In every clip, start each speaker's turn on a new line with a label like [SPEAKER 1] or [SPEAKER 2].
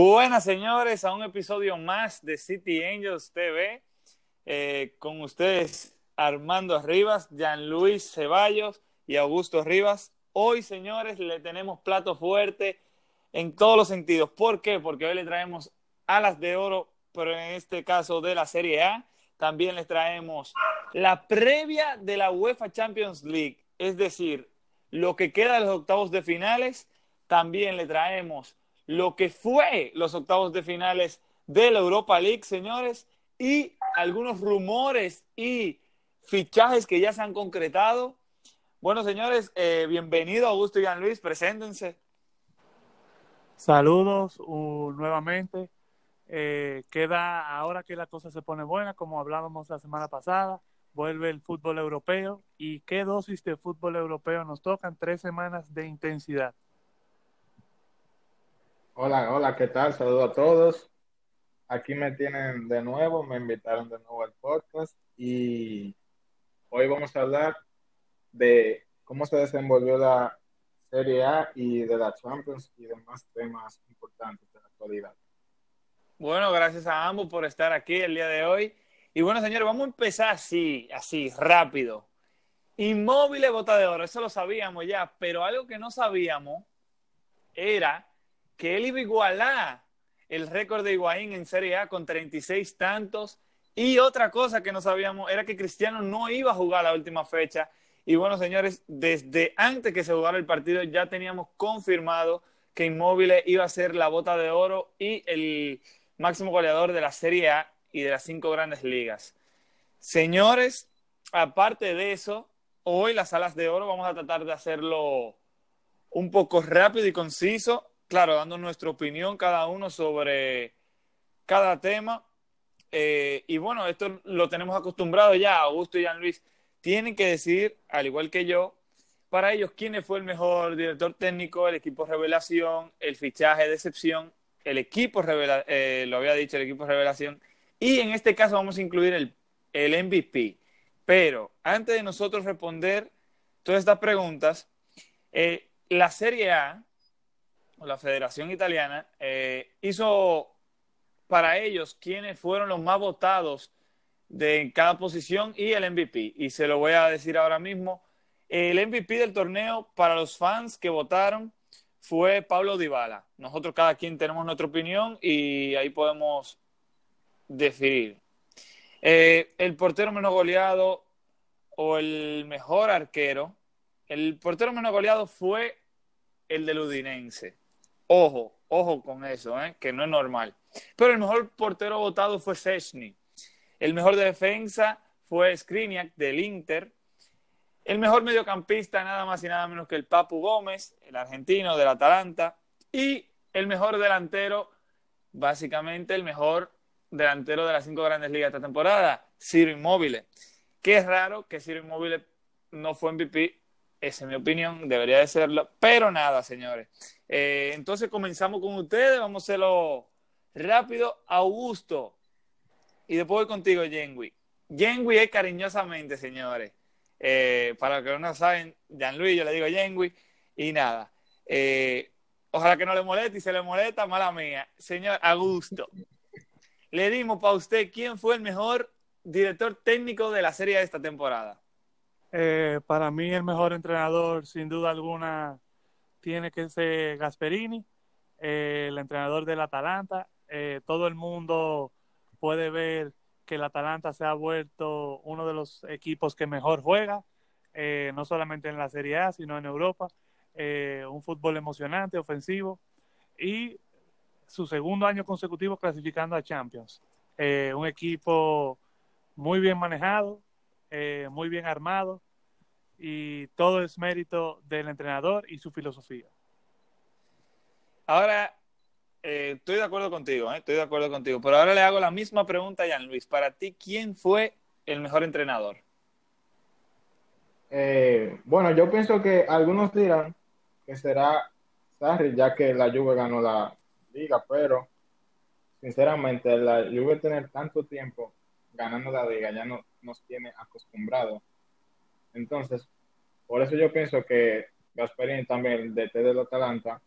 [SPEAKER 1] Buenas señores, a un episodio más de City Angels TV. Eh, con ustedes Armando Rivas, Luis Ceballos y Augusto Rivas. Hoy, señores, le tenemos plato fuerte en todos los sentidos. ¿Por qué? Porque hoy le traemos alas de oro, pero en este caso de la Serie A. También les traemos la previa de la UEFA Champions League, es decir, lo que queda de los octavos de finales. También le traemos lo que fue los octavos de finales de la Europa League, señores, y algunos rumores y fichajes que ya se han concretado. Bueno, señores, eh, bienvenido Augusto y Jean Luis, preséntense.
[SPEAKER 2] Saludos nuevamente. Eh, queda ahora que la cosa se pone buena, como hablábamos la semana pasada, vuelve el fútbol europeo y qué dosis de fútbol europeo nos tocan, tres semanas de intensidad.
[SPEAKER 3] Hola, hola, ¿qué tal? Saludos a todos. Aquí me tienen de nuevo, me invitaron de nuevo al podcast y hoy vamos a hablar de cómo se desenvolvió la Serie A y de la Champions y demás temas importantes de la actualidad.
[SPEAKER 1] Bueno, gracias a ambos por estar aquí el día de hoy. Y bueno, señores, vamos a empezar así, así, rápido. Inmóvil bota de oro, eso lo sabíamos ya, pero algo que no sabíamos era que él iba a igualar el récord de Higuaín en Serie A con 36 tantos. Y otra cosa que no sabíamos era que Cristiano no iba a jugar la última fecha. Y bueno, señores, desde antes que se jugara el partido ya teníamos confirmado que Inmóvil iba a ser la bota de oro y el máximo goleador de la Serie A y de las cinco grandes ligas. Señores, aparte de eso, hoy las alas de oro vamos a tratar de hacerlo un poco rápido y conciso claro, dando nuestra opinión cada uno sobre cada tema. Eh, y bueno, esto lo tenemos acostumbrado ya, Augusto y Jean Luis tienen que decir, al igual que yo, para ellos quién fue el mejor director técnico, el equipo revelación, el fichaje de excepción, el equipo revelación, eh, lo había dicho, el equipo revelación, y en este caso vamos a incluir el, el MVP. Pero antes de nosotros responder todas estas preguntas, eh, la Serie A la Federación Italiana, eh, hizo para ellos quienes fueron los más votados de cada posición y el MVP. Y se lo voy a decir ahora mismo. El MVP del torneo para los fans que votaron fue Pablo Dybala. Nosotros cada quien tenemos nuestra opinión y ahí podemos definir. Eh, el portero menos goleado o el mejor arquero. El portero menos goleado fue el del Udinense. Ojo, ojo con eso, ¿eh? que no es normal. Pero el mejor portero votado fue Sechny. El mejor de defensa fue Skriniak del Inter. El mejor mediocampista, nada más y nada menos que el Papu Gómez, el argentino del Atalanta. Y el mejor delantero, básicamente el mejor delantero de las cinco grandes ligas de esta temporada, Ciro Immobile. Que es raro que Ciro Immobile no fue MVP, esa es mi opinión, debería de serlo. Pero nada, señores. Eh, entonces comenzamos con ustedes, vamos a hacerlo rápido. Augusto, y después voy contigo, Jenwi. Jenwi es cariñosamente, señores. Eh, para los que no saben, Jean-Louis, yo le digo Jenwi, y nada. Eh, ojalá que no le moleste y se le molesta, mala mía. Señor Augusto, le dimos para usted quién fue el mejor director técnico de la serie de esta temporada.
[SPEAKER 2] Para mí el mejor entrenador, sin duda alguna, tiene que ser Gasperini, eh, el entrenador del Atalanta. Eh, todo el mundo puede ver que el Atalanta se ha vuelto uno de los equipos que mejor juega, eh, no solamente en la Serie A, sino en Europa. un fútbol emocionante, ofensivo y su segundo año consecutivo clasificando a Champions. un equipo muy bien manejado, muy bien armado, y todo es mérito del entrenador y su filosofía.
[SPEAKER 1] Ahora, eh, estoy de acuerdo contigo, eh, estoy de acuerdo contigo, pero ahora le hago la misma pregunta a Jan Luis. Para ti, ¿quién fue el mejor entrenador?
[SPEAKER 3] Eh, bueno, yo pienso que algunos dirán que será Sarri, ya que la Juve ganó la liga, pero sinceramente la Juve tener tanto tiempo ganando la liga ya no nos tiene acostumbrados entonces, por eso yo pienso que Gasperini también, el DT del Atalanta,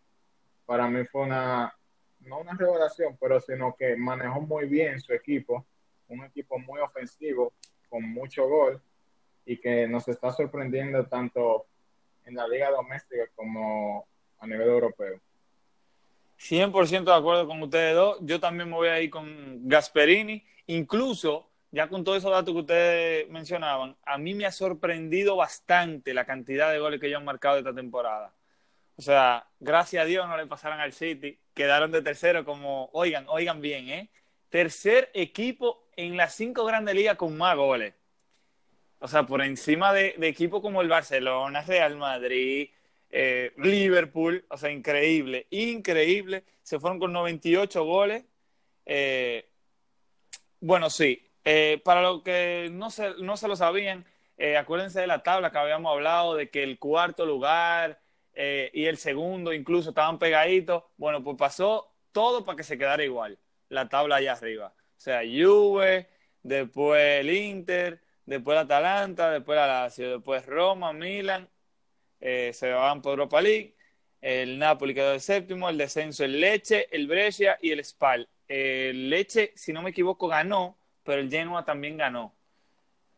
[SPEAKER 3] para mí fue una no una revelación, pero sino que manejó muy bien su equipo, un equipo muy ofensivo, con mucho gol, y que nos está sorprendiendo tanto en la liga doméstica como a nivel europeo.
[SPEAKER 1] 100% de acuerdo con ustedes dos. Yo también me voy a ir con Gasperini. Incluso, ya con todos esos datos que ustedes mencionaban, a mí me ha sorprendido bastante la cantidad de goles que ellos han marcado esta temporada. O sea, gracias a Dios no le pasaron al City. Quedaron de tercero como, oigan, oigan bien, ¿eh? Tercer equipo en las cinco grandes ligas con más goles. O sea, por encima de, equipos como el Barcelona, Real Madrid, eh, Liverpool, o sea, increíble, increíble. Se fueron con 98 goles. Eh, bueno, sí, eh, para los que no se, no se lo sabían, acuérdense de la tabla que habíamos hablado, de que el cuarto lugar y el segundo incluso estaban pegaditos. Bueno, pues pasó todo para que se quedara igual, la tabla allá arriba. O sea, Juve, después el Inter, después el Atalanta, después la Lazio, después Roma, Milan eh, se van por Europa League. El Napoli quedó de séptimo, el descenso el Leche, el Brescia y el Spal. El Leche, si no me equivoco, ganó, pero el Genoa también ganó.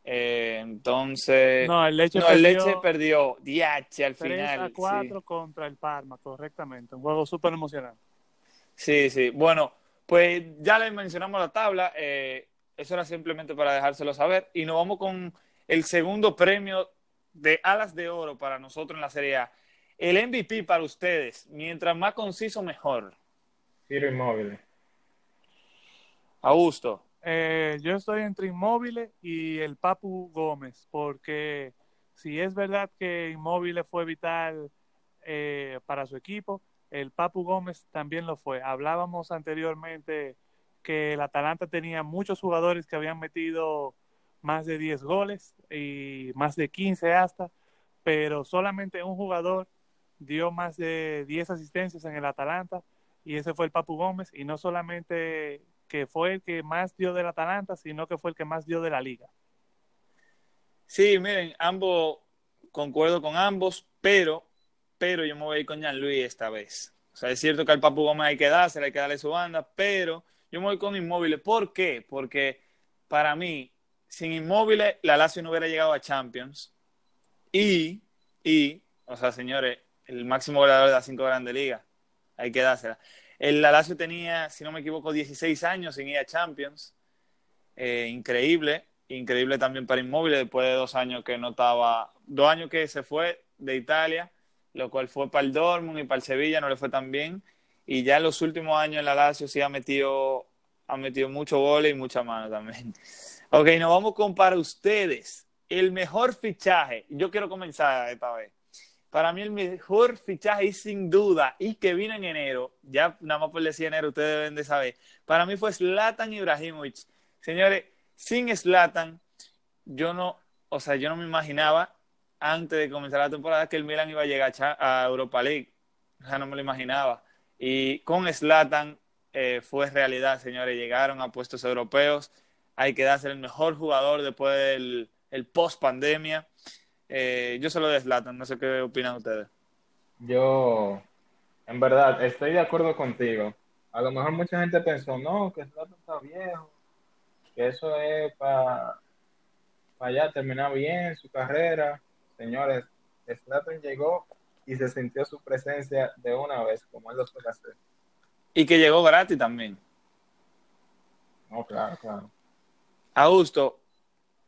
[SPEAKER 1] Eh, entonces.
[SPEAKER 2] No, el Leche
[SPEAKER 1] no,
[SPEAKER 2] perdió.
[SPEAKER 1] El Leche perdió DH al
[SPEAKER 2] 3
[SPEAKER 1] final.
[SPEAKER 2] a 4
[SPEAKER 1] sí.
[SPEAKER 2] contra el Parma, correctamente. Un juego súper emocionante.
[SPEAKER 1] Sí, sí. Bueno, pues ya les mencionamos la tabla. Eh, eso era simplemente para dejárselo saber. Y nos vamos con el segundo premio de alas de oro para nosotros en la Serie A. El MVP para ustedes, mientras más conciso, mejor.
[SPEAKER 3] Tiro inmóvil.
[SPEAKER 1] Augusto.
[SPEAKER 2] Eh, yo estoy entre Inmóviles y el Papu Gómez, porque si es verdad que Inmóviles fue vital eh, para su equipo, el Papu Gómez también lo fue. Hablábamos anteriormente que el Atalanta tenía muchos jugadores que habían metido más de 10 goles y más de 15 hasta, pero solamente un jugador dio más de 10 asistencias en el Atalanta y ese fue el Papu Gómez y no solamente que fue el que más dio del Atalanta, sino que fue el que más dio de la liga.
[SPEAKER 1] Sí, miren, ambos, concuerdo con ambos, pero, pero yo me voy a ir con Jean Luis esta vez. O sea, es cierto que al Papu Gómez hay que dársela, hay que darle su banda, pero yo me voy con Inmóviles. ¿Por qué? Porque para mí, sin Inmóviles, la Lazio no hubiera llegado a Champions. Y, y, o sea, señores, el máximo goleador de las cinco grandes ligas. Hay que dársela. El la Lazio tenía, si no me equivoco, 16 años sin ir a Champions. Eh, increíble. Increíble también para Inmóviles después de dos años que no estaba, dos años que se fue de Italia, lo cual fue para el Dortmund y para el Sevilla, no le fue tan bien. Y ya en los últimos años en la Lazio sí ha metido, ha metido mucho goles y mucha mano también. Ok, nos vamos con para ustedes el mejor fichaje. Yo quiero comenzar esta vez. Para mí el mejor fichaje y sin duda y que vino en enero, ya nada más por decir enero, ustedes deben de saber. Para mí fue Zlatan Ibrahimovic. Señores, sin Zlatan, yo no, o sea, yo no me imaginaba antes de comenzar la temporada que el Milan iba a llegar a Europa League. O sea, no me lo imaginaba. Y con Zlatan eh, fue realidad, señores. Llegaron a puestos europeos hay que darse el mejor jugador después del el post pandemia. Eh, yo se lo deslatan, no sé qué opinan ustedes.
[SPEAKER 3] Yo, en verdad, estoy de acuerdo contigo. A lo mejor mucha gente pensó, no, que Zlatan está viejo, que eso es para pa ya terminar bien su carrera. Señores, Zlatan llegó y se sintió su presencia de una vez, como él lo suele hacer.
[SPEAKER 1] Y que llegó gratis también.
[SPEAKER 3] No, claro, claro.
[SPEAKER 2] Augusto.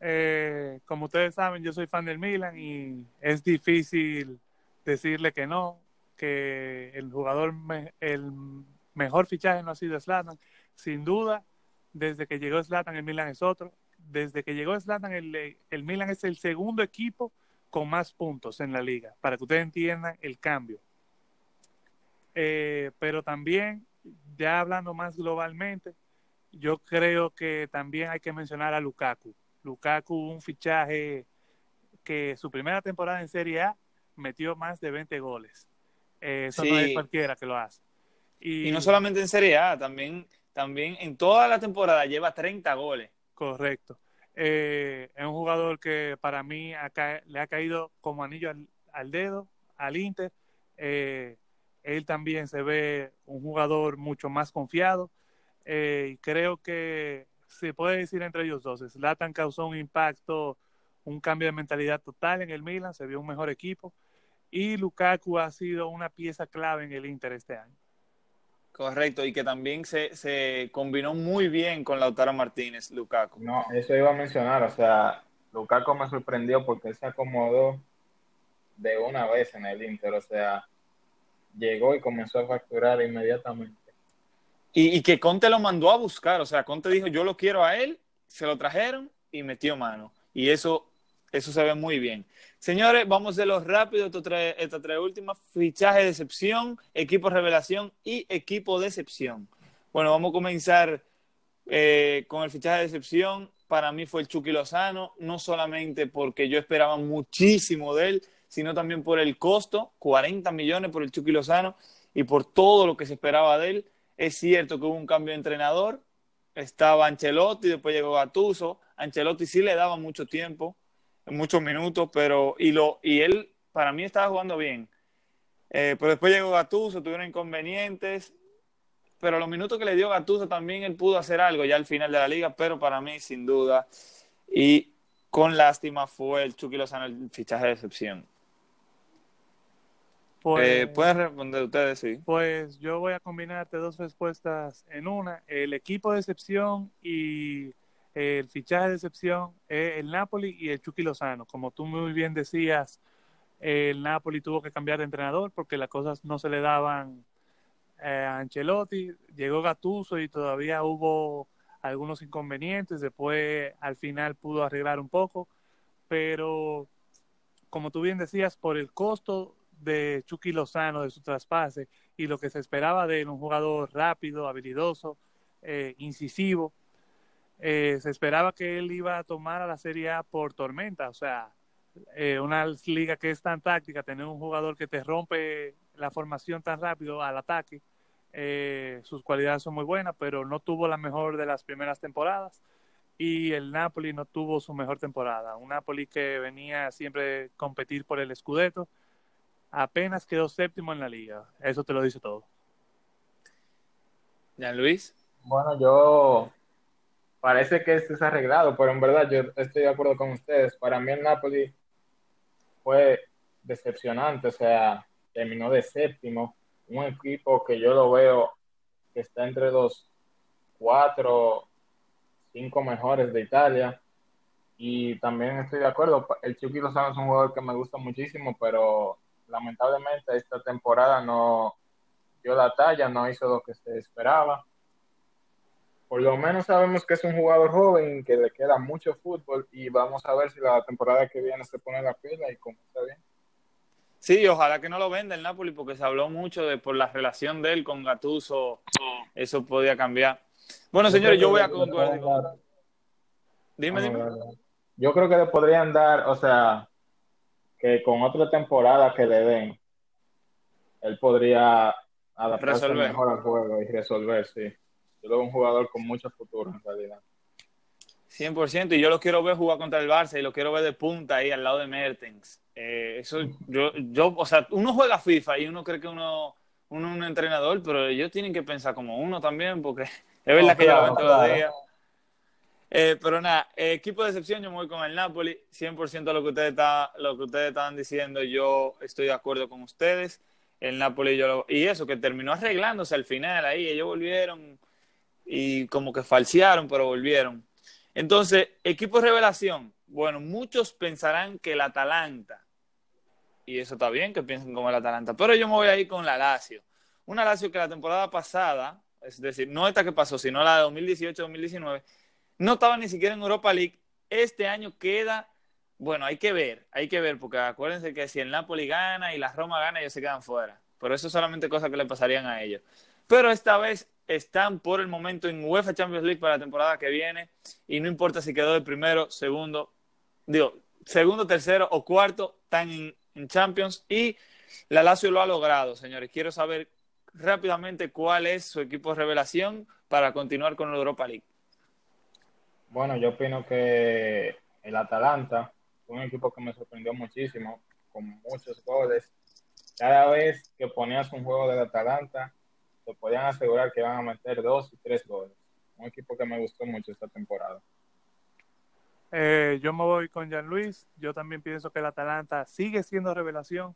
[SPEAKER 2] Eh, como ustedes saben, yo soy fan del Milan y es difícil decirle que no, que el jugador, el mejor fichaje no ha sido Zlatan. Sin duda, desde que llegó Zlatan, el Milan es otro. Desde que llegó Zlatan, el, el Milan es el segundo equipo con más puntos en la liga, para que ustedes entiendan el cambio. Eh, pero también, ya hablando más globalmente, yo creo que también hay que mencionar a Lukaku. Lukaku, un fichaje que su primera temporada en Serie A metió más de 20 goles. Eh, eso sí. no es cualquiera que lo hace.
[SPEAKER 1] Y, y, no solamente en Serie A, también, también en toda la temporada lleva 30 goles.
[SPEAKER 2] Correcto. Eh, es un jugador que para mí le ha caído como anillo al, al dedo al Inter. Eh, él también se ve un jugador mucho más confiado. Y creo que se puede decir entre ellos dos, Zlatan causó un impacto, un cambio de mentalidad total en el Milan, se vio un mejor equipo y Lukaku ha sido una pieza clave en el Inter este año.
[SPEAKER 1] Correcto, y que también se, se combinó muy bien con Lautaro Martínez, Lukaku.
[SPEAKER 3] No, eso iba a mencionar, o sea, Lukaku me sorprendió porque él se acomodó de una vez en el Inter, o sea, llegó y comenzó a facturar inmediatamente.
[SPEAKER 1] Y, que Conte lo mandó a buscar, o sea, Conte dijo, yo lo quiero a él, se lo trajeron y metió mano. Y eso, eso se ve muy bien. Señores, vamos de los rápido, estas tres últimas, fichaje de excepción, equipo revelación y equipo de excepción. Bueno, vamos a comenzar eh, con el fichaje de excepción. Para mí fue el Chucky Lozano, no solamente porque yo esperaba muchísimo de él, sino también por el costo, 40 millones por el Chucky Lozano y por todo lo que se esperaba de él. Es cierto que hubo un cambio de entrenador, estaba Ancelotti, después llegó Gattuso. Ancelotti sí le daba mucho tiempo, muchos minutos, pero y lo y él para mí estaba jugando bien. Eh, pero después llegó Gattuso, tuvieron inconvenientes, pero los minutos que le dio Gattuso también él pudo hacer algo ya al final de la liga, pero para mí sin duda y con lástima fue el Chucky Lozano el fichaje de excepción. Pues, eh, Pueden responder ustedes, sí.
[SPEAKER 2] Pues yo voy a combinarte dos respuestas en una. El equipo de excepción y el fichaje de excepción es el Napoli y el Chucky Lozano. Como tú muy bien decías, el Napoli tuvo que cambiar de entrenador porque las cosas no se le daban eh, a Ancelotti. Llegó Gattuso y todavía hubo algunos inconvenientes. Después, al final, pudo arreglar un poco. Pero, como tú bien decías, por el costo de Chucky Lozano, de su traspase, y lo que se esperaba de él, un jugador rápido, habilidoso, eh, incisivo. Eh, se esperaba que él iba a tomar a la Serie A por tormenta, o sea, eh, una liga que es tan táctica, tener un jugador que te rompe la formación tan rápido al ataque, sus cualidades son muy buenas, pero no tuvo la mejor de las primeras temporadas y el Napoli no tuvo su mejor temporada. Un Napoli que venía siempre competir por el Scudetto, apenas quedó séptimo en la liga. Eso te lo dice todo.
[SPEAKER 1] ¿Ya Luis?
[SPEAKER 3] Bueno, yo parece que este es arreglado, pero en verdad yo estoy de acuerdo con ustedes. Para mí el Napoli fue decepcionante, o sea, terminó de séptimo. Un equipo que yo lo veo que está entre los cuatro, cinco mejores de Italia. Y también estoy de acuerdo, el Chucky Lozano es un jugador que me gusta muchísimo, pero lamentablemente esta temporada no dio la talla, no hizo lo que se esperaba. Por lo menos sabemos que es un jugador joven, que le queda mucho fútbol y vamos a ver si la temporada que viene se pone la pila y cómo está bien.
[SPEAKER 1] Sí, ojalá que no lo venda el Napoli porque se habló mucho de por la relación de él con Gattuso, eso podía cambiar. Bueno, señores, yo voy a concordar. Dime, dime.
[SPEAKER 3] Yo creo que le podrían dar, o sea, que con otra temporada que le den, él podría adaptarse mejor al juego y resolver, sí. Yo lo veo un jugador con mucho futuro en realidad.
[SPEAKER 1] 100%, y yo lo quiero ver jugar contra el Barça y lo quiero ver de punta ahí al lado de Mertens. Eh, eso, yo, yo, o sea, uno juega FIFA y uno cree que uno, uno es un entrenador, pero ellos tienen que pensar como uno también, porque es verdad que ya lo ven todos los días. Eh, pero nada, equipo de excepción, yo me voy con el Napoli. 100% lo que, ustedes está, lo que ustedes estaban diciendo, yo estoy de acuerdo con ustedes. El Napoli, yo y eso, que terminó arreglándose al final ahí. Ellos volvieron y como que falsearon, pero volvieron. Entonces, equipo revelación. Bueno, muchos pensarán que el Atalanta, y eso está bien que piensen como el Atalanta, pero yo me voy a ir con la Lazio. Una Lazio que la temporada pasada, es decir, no esta que pasó, sino la de 2018-2019, no estaba ni siquiera en Europa League. Este año queda, bueno, hay que ver, hay que ver, porque acuérdense que si el Napoli gana y la Roma gana, ellos se quedan fuera. Pero eso es solamente cosas que le pasarían a ellos. Pero esta vez están por el momento en UEFA Champions League para la temporada que viene y no importa si quedó de primero, segundo, digo, segundo, tercero o cuarto, están en, Champions y la Lazio lo ha logrado, señores. Quiero saber rápidamente cuál es su equipo de revelación para continuar con la Europa League.
[SPEAKER 3] Bueno, yo opino que el Atalanta fue un equipo que me sorprendió muchísimo, con muchos goles. cada vez que ponías un juego del Atalanta, te podían asegurar que iban a meter dos y tres goles. Un equipo que me gustó mucho esta temporada.
[SPEAKER 2] Eh, yo me voy con Jean Luis. Yo también pienso que el Atalanta sigue siendo revelación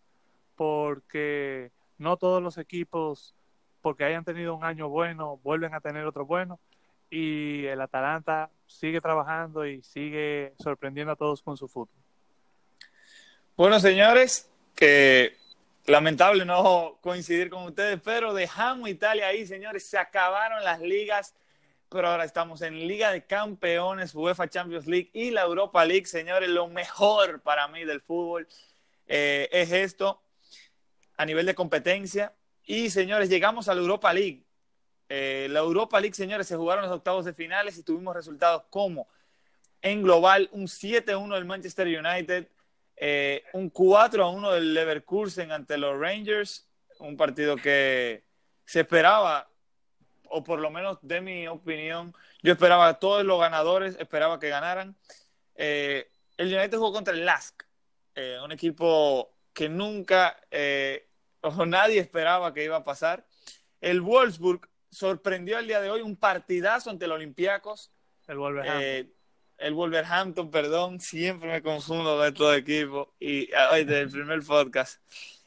[SPEAKER 2] porque no todos los equipos, porque hayan tenido un año bueno, vuelven a tener otro bueno. Y el Atalanta sigue trabajando y sigue sorprendiendo a todos con su fútbol.
[SPEAKER 1] Bueno, señores, que lamentable no coincidir con ustedes, pero dejamos Italia ahí, señores. Se acabaron las ligas, pero ahora estamos en Liga de Campeones, UEFA Champions League y la Europa League, señores. Lo mejor para mí del fútbol eh, es esto a nivel de competencia. Y, señores, llegamos a la Europa League. Eh, la Europa League, señores, se jugaron los octavos de finales y tuvimos resultados como en global un 7-1 del Manchester United, eh, un 4 a 1 del Leverkusen ante los Rangers, un partido que se esperaba, o por lo menos de mi opinión, yo esperaba a todos los ganadores, esperaba que ganaran. Eh, el United jugó contra el Lask, eh, un equipo que nunca o nadie esperaba que iba a pasar. El Wolfsburg sorprendió el día de hoy un partidazo ante los Olympiacos.
[SPEAKER 2] El Wolverhampton
[SPEAKER 1] el Wolverhampton, perdón, siempre me confundo de estos equipos y hoy del primer podcast.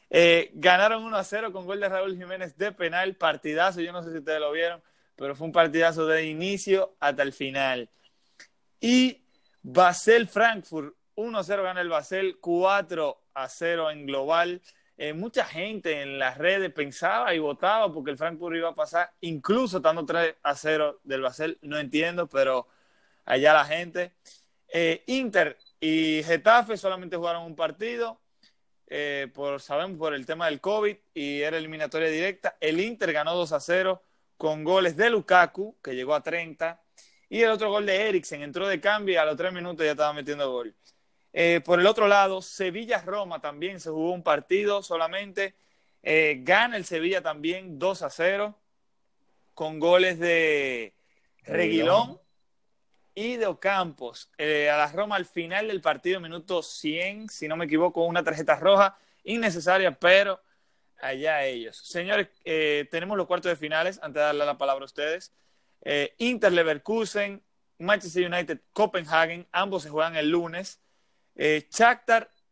[SPEAKER 1] Eh, ganaron 1 a 0 con gol de Raúl Jiménez de penal, partidazo, yo no sé si ustedes lo vieron, pero fue un partidazo de inicio hasta el final. Y Basel Frankfurt, 1 a 0 gana el Basel, 4 a 0 en global. Eh, mucha gente en las redes pensaba y votaba porque el Frankfurt iba a pasar, incluso estando 3 a 0 del Basel, no entiendo, pero allá la gente. Eh, Inter y Getafe solamente jugaron un partido, eh, por, sabemos por el tema del COVID y era eliminatoria directa. El Inter ganó 2 a 0 con goles de Lukaku, que llegó a 30, y el otro gol de Eriksen, entró de cambio y a los 3 minutos ya estaba metiendo gol. Eh, por el otro lado, Sevilla-Roma también se jugó un partido solamente. gana el Sevilla también 2 a 0 con goles de Reguilón y de Ocampos. Eh, a la Roma al final del partido, minuto 100, si no me equivoco, una tarjeta roja innecesaria, pero allá ellos. Señores, eh, tenemos los cuartos de finales, antes de darle la palabra a ustedes. Eh, Inter Leverkusen, Manchester United, Copenhagen, ambos se juegan el lunes. Eh,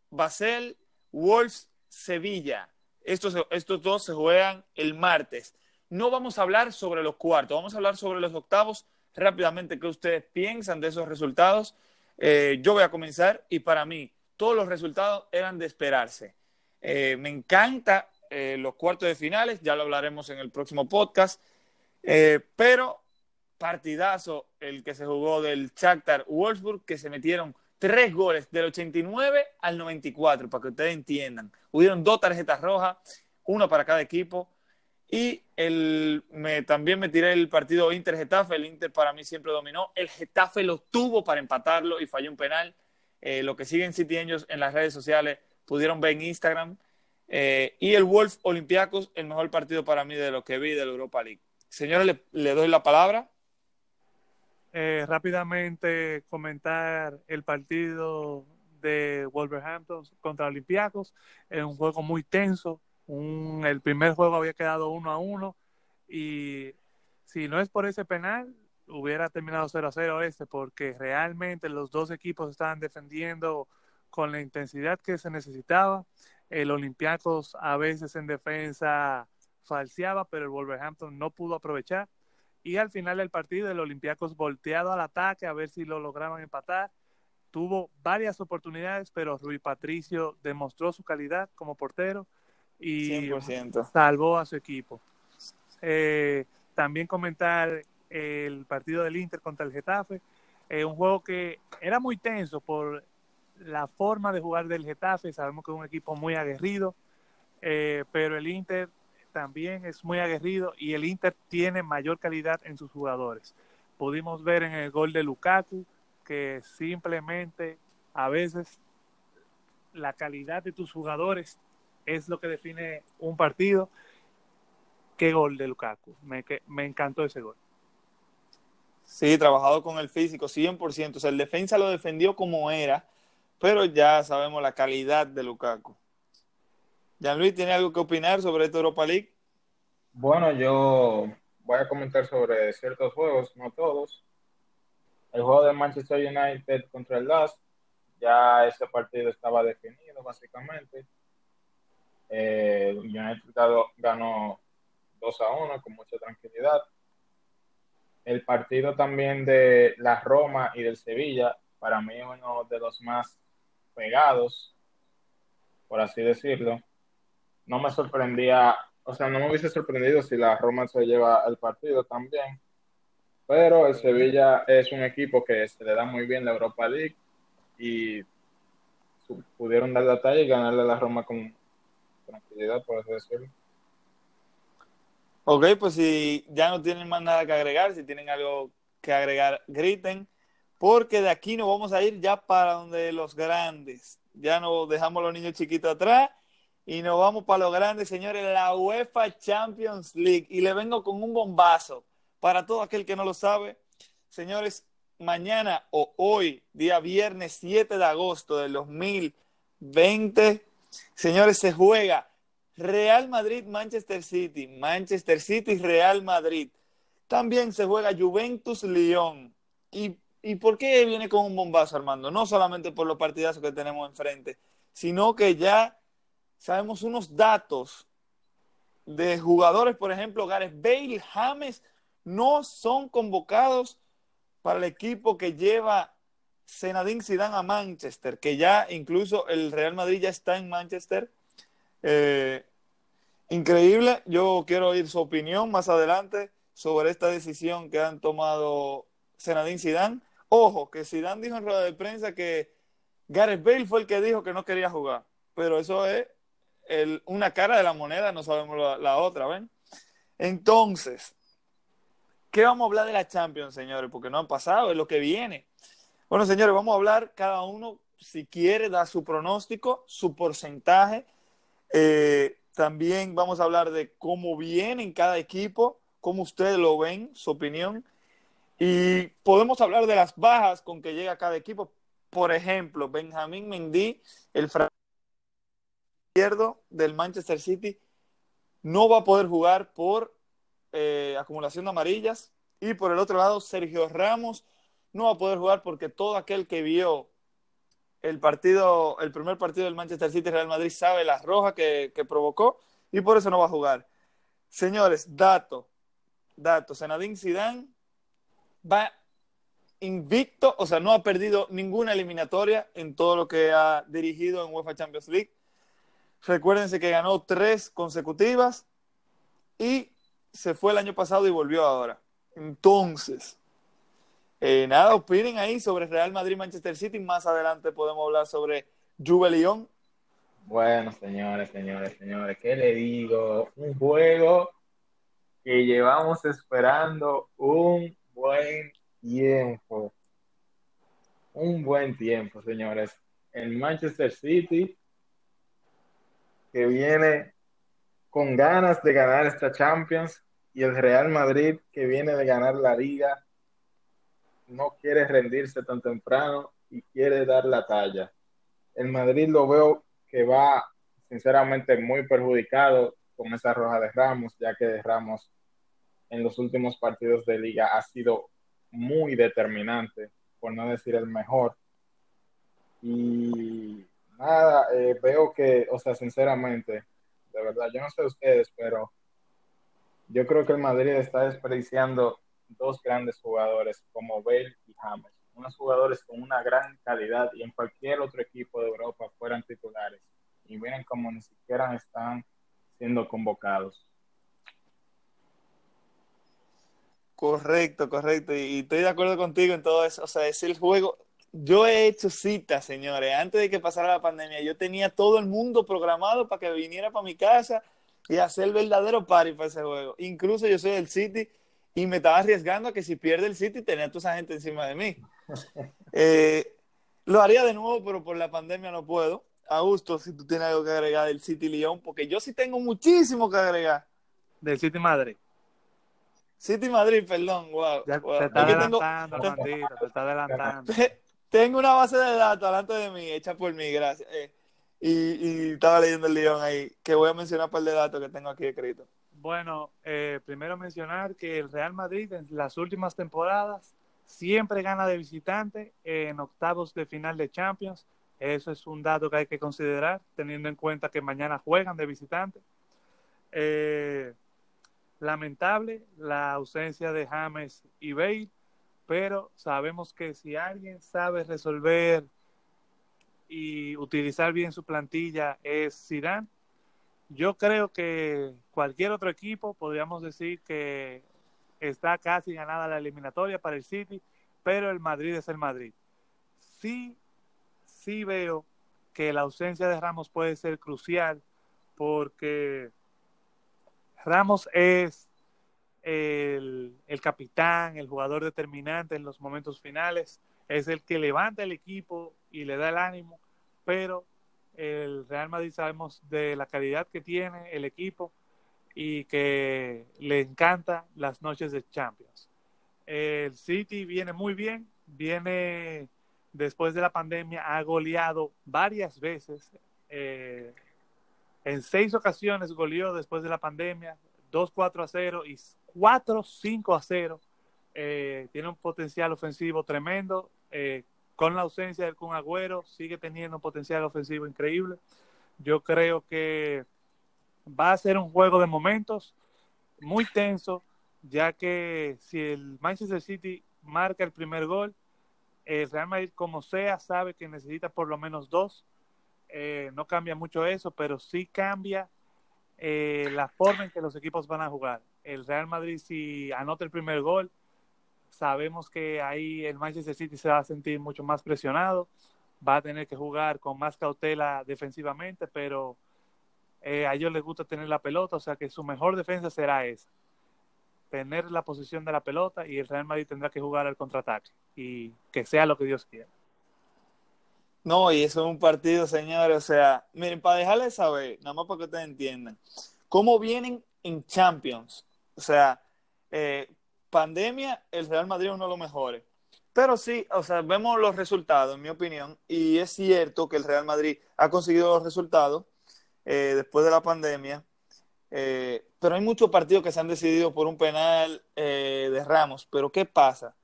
[SPEAKER 1] Basel, Wolves, Sevilla. Estos, estos dos se juegan el martes. No vamos a hablar sobre los cuartos, vamos a hablar sobre los octavos rápidamente qué ustedes piensan de esos resultados. Eh, yo voy a comenzar y para mí todos los resultados eran de esperarse. Eh, me encanta eh, los cuartos de finales, ya lo hablaremos en el próximo podcast, pero partidazo el que se jugó del Shakhtar Wolfsburg, que se metieron tres goles del 89 al 94, para que ustedes entiendan. Hubieron dos tarjetas rojas, uno para cada equipo. Y el, me, también me tiré el partido Inter-Getafe. El Inter para mí siempre dominó. El Getafe lo tuvo para empatarlo y falló un penal. Eh, lo que siguen City Angels en las redes sociales pudieron ver en Instagram. Eh, y el Wolf Olympiacos, el mejor partido para mí de lo que vi de la Europa League. Señores, le, doy la palabra.
[SPEAKER 2] Eh, rápidamente comentar el partido de Wolverhampton contra Olympiacos. Es un juego muy tenso el primer juego había quedado uno a uno y si no es por ese penal, hubiera terminado 0 a 0 este, porque realmente los dos equipos estaban defendiendo con la intensidad que se necesitaba. El Olympiacos a veces en defensa falseaba, pero el Wolverhampton no pudo aprovechar. Y al final del partido, el Olympiacos volteado al ataque a ver si lo lograban empatar. Tuvo varias oportunidades, pero Rui Patricio demostró su calidad como portero y salvó a su equipo. Eh, también comentar el partido del Inter contra el Getafe, eh, un juego que era muy tenso por la forma de jugar del Getafe, sabemos que es un equipo muy aguerrido, eh, pero el Inter también es muy aguerrido y el Inter tiene mayor calidad en sus jugadores. Pudimos ver en el gol de Lukaku que simplemente a veces la calidad de tus jugadores es lo que define un partido. Qué gol de Lukaku. Me, me encantó ese gol.
[SPEAKER 1] Sí, trabajado con el físico, 100%. O sea, el defensa lo defendió como era, pero ya sabemos la calidad de Lukaku. Luis, ¿tiene algo que opinar sobre esta Europa League?
[SPEAKER 3] Bueno, yo voy a comentar sobre ciertos juegos, no todos. El juego de Manchester United contra el Last, ya ese partido estaba definido básicamente. Eh, United ganó 2 a 1 con mucha tranquilidad. El partido también de la Roma y del Sevilla, para mí uno de los más pegados, por así decirlo. No me sorprendía o sea, no me hubiese sorprendido si la Roma se lleva el partido también. Pero el Sevilla es un equipo que se le da muy bien la Europa League y pudieron dar la talla y ganarle a la Roma con tranquilidad, por así decirlo.
[SPEAKER 1] Ok, pues si ya no tienen más nada que agregar, si tienen algo que agregar, griten, porque de aquí nos vamos a ir ya para donde los grandes. Ya no dejamos los niños chiquitos atrás y nos vamos para lo grande, señores, la UEFA Champions League. Y le vengo con un bombazo para todo aquel que no lo sabe. Señores, mañana o hoy, día viernes 7 de agosto del 2020, señores, se juega Real Madrid, Manchester City, Manchester City, Real Madrid. También se juega Juventus, Lyon. ¿Y, ¿Y por qué viene con un bombazo, Armando? No solamente por los partidazos que tenemos enfrente, sino que ya sabemos unos datos de jugadores, por ejemplo, Gareth Bale, James, no son convocados para el equipo que lleva Zenadín Zidane a Manchester, que ya incluso el Real Madrid ya está en Manchester. Eh, increíble, yo quiero oír su opinión más adelante sobre esta decisión que han tomado Zenadín Zidane. Ojo, que Zidane dijo en rueda de prensa que Gareth Bale fue el que dijo que no quería jugar, pero eso es una cara de la moneda, no sabemos la, otra, ¿ven? Entonces, ¿qué vamos a hablar de la Champions, señores? Porque no han pasado, es lo que viene. Bueno, señores, vamos a hablar cada uno, si quiere, da su pronóstico, su porcentaje. Eh, también vamos a hablar de cómo viene en cada equipo, cómo ustedes lo ven, su opinión. Y podemos hablar de las bajas con que llega cada equipo. Por ejemplo, Benjamín Mendy, el francés izquierdo del Manchester City no va a poder jugar por eh, acumulación de amarillas. Y por el otro lado, Sergio Ramos no va a poder jugar porque todo aquel que vio el partido, el primer partido del Manchester City Real Madrid sabe la roja que, que provocó y por eso no va a jugar. Señores, dato, dato, Zenadín Zidane va invicto, o sea, no ha perdido ninguna eliminatoria en todo lo que ha dirigido en UEFA Champions League. Recuérdense que ganó tres consecutivas y se fue el año pasado y volvió ahora. Entonces, eh, nada, opinen ahí sobre Real Madrid, Manchester City. Más adelante podemos hablar sobre Juve Lyon.
[SPEAKER 3] Bueno, señores, señores, señores, ¿qué le digo? Un juego que llevamos esperando un buen tiempo. Un buen tiempo, señores. El Manchester City que viene con ganas de ganar esta Champions y el Real Madrid que viene de ganar la liga no quiere rendirse tan temprano y quiere dar la talla. El Madrid lo veo que va sinceramente muy perjudicado con esa roja de Ramos, ya que Ramos en los últimos partidos de liga ha sido muy determinante, por no decir el mejor. Y Nada, eh, veo que, o sea, sinceramente, de verdad, yo no sé ustedes, pero yo creo que el Madrid está desperdiciando dos grandes jugadores como Bale y James, unos jugadores con una gran calidad y en cualquier otro equipo de Europa fueran titulares y miren como ni siquiera están siendo convocados.
[SPEAKER 1] Correcto, correcto. Y estoy de acuerdo contigo en todo eso. O sea, es el juego, yo he hecho citas, señores. Antes de que pasara la pandemia, yo tenía todo el mundo programado para que viniera para mi casa y hacer el verdadero party para ese juego. Incluso yo soy del City y me estaba arriesgando a que si pierde el City tenía toda esa gente encima de mí. Eh, lo haría de nuevo, pero por la pandemia no puedo. Augusto, si tú tienes algo que agregar del City León, porque yo sí tengo muchísimo que agregar.
[SPEAKER 2] Del City Madrid.
[SPEAKER 1] City Madrid, perdón, wow.
[SPEAKER 2] Ya, Te está adelantando, te está adelantando.
[SPEAKER 1] Tengo una base de datos delante de mí, hecha por mí, gracias. Eh, y, estaba leyendo el león ahí, que voy a mencionar un par de datos que tengo aquí escritos.
[SPEAKER 2] Bueno, eh, primero mencionar que el Real Madrid en las últimas temporadas siempre gana de visitante en octavos de final de Champions. Eso es un dato que hay que considerar, teniendo en cuenta que mañana juegan de visitante. Eh, lamentable la ausencia de James y Bale, pero sabemos que si alguien sabe resolver y utilizar bien su plantilla es Zidane. Yo creo que cualquier otro equipo podríamos decir que está casi ganada la eliminatoria para el City, pero el Madrid es el Madrid. Sí, sí veo que la ausencia de Ramos puede ser crucial porque Ramos es el, el, capitán, el jugador determinante en los momentos finales, es el que levanta el equipo y le da el ánimo, pero el Real Madrid sabemos de la calidad que tiene el equipo y que le encanta las noches de Champions. El City viene muy bien, viene después de la pandemia, ha goleado varias veces. Eh, en seis ocasiones goleó después de la pandemia, 2-4 a 0 y 4-5 a 0. Eh, tiene un potencial ofensivo tremendo. Eh, con la ausencia del Kun Agüero, sigue teniendo un potencial ofensivo increíble. Yo creo que va a ser un juego de momentos muy tenso, ya que si el Manchester City marca el primer gol, el Real Madrid, como sea, sabe que necesita por lo menos dos. Eh, no cambia mucho eso, pero sí cambia la forma en que los equipos van a jugar. El Real Madrid, si anota el primer gol, Sabemos que ahí el Manchester City se va a sentir mucho más presionado, va a tener que jugar con más cautela defensivamente, pero eh, a ellos les gusta tener la pelota, o sea que su mejor defensa será esa, tener la posición de la pelota y el Real Madrid tendrá que jugar al contraataque y que sea lo que Dios quiera.
[SPEAKER 1] No, y eso es un partido, señores, o sea, miren, para dejarles saber, nada más para que ustedes entiendan, cómo vienen en Champions, o sea, eh, pandemia, el Real Madrid es uno de los mejores. Pero sí, o sea, vemos los resultados, en mi opinión, y es cierto que el Real Madrid ha conseguido los resultados eh, después de la pandemia, eh, pero hay muchos partidos que se han decidido por un penal de Ramos. Pero ¿qué pasa?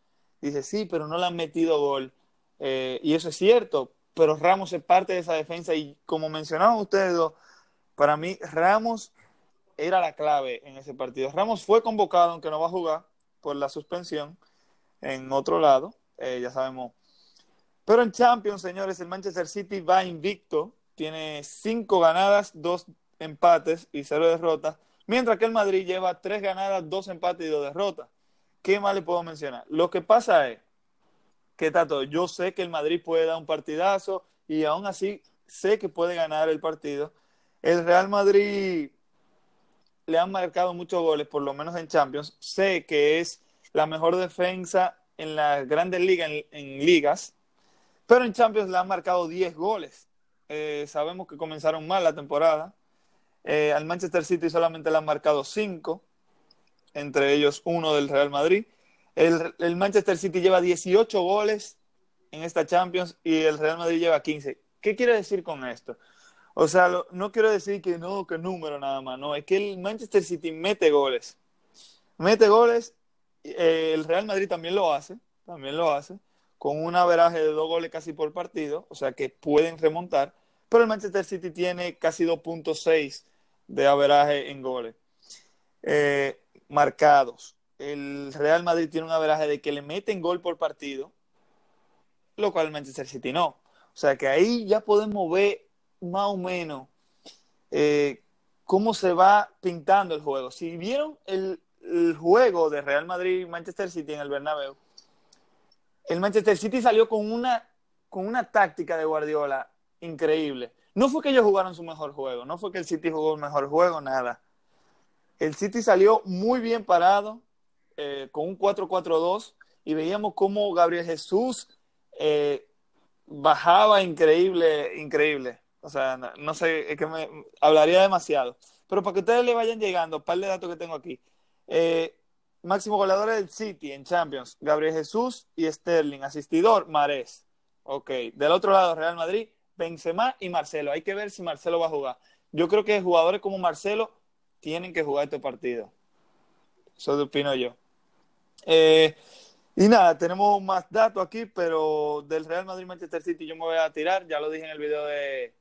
[SPEAKER 1] Dice, sí, pero no le han metido gol. y eso es cierto, pero Ramos es parte de esa defensa y como mencionaban ustedes para mí Ramos era la clave en ese partido. Ramos fue convocado, aunque no va a jugar, por la suspensión en otro lado, eh, ya sabemos. Pero en Champions, señores, el Manchester City va invicto, tiene cinco ganadas, dos empates y cero derrotas, mientras que el Madrid lleva tres ganadas, dos empates y dos derrotas. ¿Qué más le puedo mencionar? Lo que pasa es que, Tato, yo sé que el Madrid puede dar un partidazo y aún así sé que puede ganar el partido. El Real Madrid le han marcado muchos goles, por lo menos en Champions. Sé que es la mejor defensa en las grandes ligas, en, ligas, pero en Champions le han marcado 10 goles. Eh, sabemos que comenzaron mal la temporada. Eh, al Manchester City solamente le han marcado 5, entre ellos uno del Real Madrid. El, Manchester City lleva 18 goles en esta Champions y el Real Madrid lleva 15. ¿Qué quiere decir con esto? O sea, no quiero decir que no, que número nada más, no, es que el Manchester City mete goles. Mete goles, eh, el Real Madrid también lo hace, también lo hace, con un averaje de dos goles casi por partido, o sea que pueden remontar, pero el Manchester City tiene casi 2.6 de averaje en goles eh, marcados. El Real Madrid tiene un averaje de que le meten gol por partido, lo cual el Manchester City no. O sea que ahí ya podemos ver más o menos eh, cómo se va pintando el juego. Si vieron el, juego de Real Madrid y Manchester City en el Bernabéu, el Manchester City salió con una, con una táctica de Guardiola increíble. No fue que ellos jugaron su mejor juego, no fue que el City jugó el mejor juego, nada. El City salió muy bien parado, eh, con un 4-4-2, y veíamos cómo Gabriel Jesús eh, bajaba increíble, increíble. O sea, no, sé, es que me hablaría demasiado. Pero para que ustedes le vayan llegando, un par de datos que tengo aquí. Eh, máximo goleador del City en Champions, Gabriel Jesús y Sterling. Asistidor, Marés. Ok. Del otro lado, Real Madrid, Benzema y Marcelo. Hay que ver si Marcelo va a jugar. Yo creo que jugadores como Marcelo tienen que jugar este partido. Eso opino yo. Eh, y nada, tenemos más datos aquí, pero del Real Madrid-Manchester City yo me voy a tirar. Ya lo dije en el video de,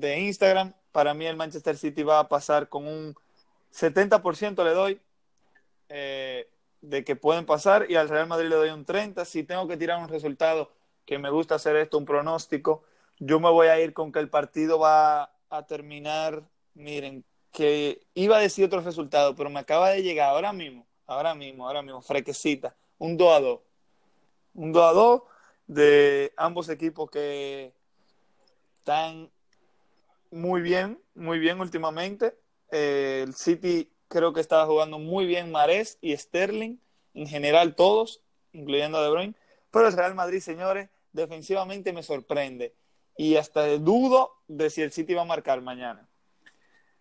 [SPEAKER 1] de Instagram. Para mí el Manchester City va a pasar con un 70% le doy eh, de que pueden pasar y al Real Madrid le doy un 30%. Si tengo que tirar un resultado, que me gusta hacer esto, un pronóstico, yo me voy a ir con que el partido va a terminar, miren, que iba a decir otro resultado, pero me acaba de llegar ahora mismo, ahora mismo, ahora mismo, frequecita un 2 a 2. Un 2 a 2 de ambos equipos que están muy bien, muy bien últimamente. Eh, el City creo que estaba jugando muy bien Marés y Sterling, en general todos, incluyendo a De Bruyne. Pero el Real Madrid, señores, defensivamente me sorprende. Y hasta dudo de si el City va a marcar mañana.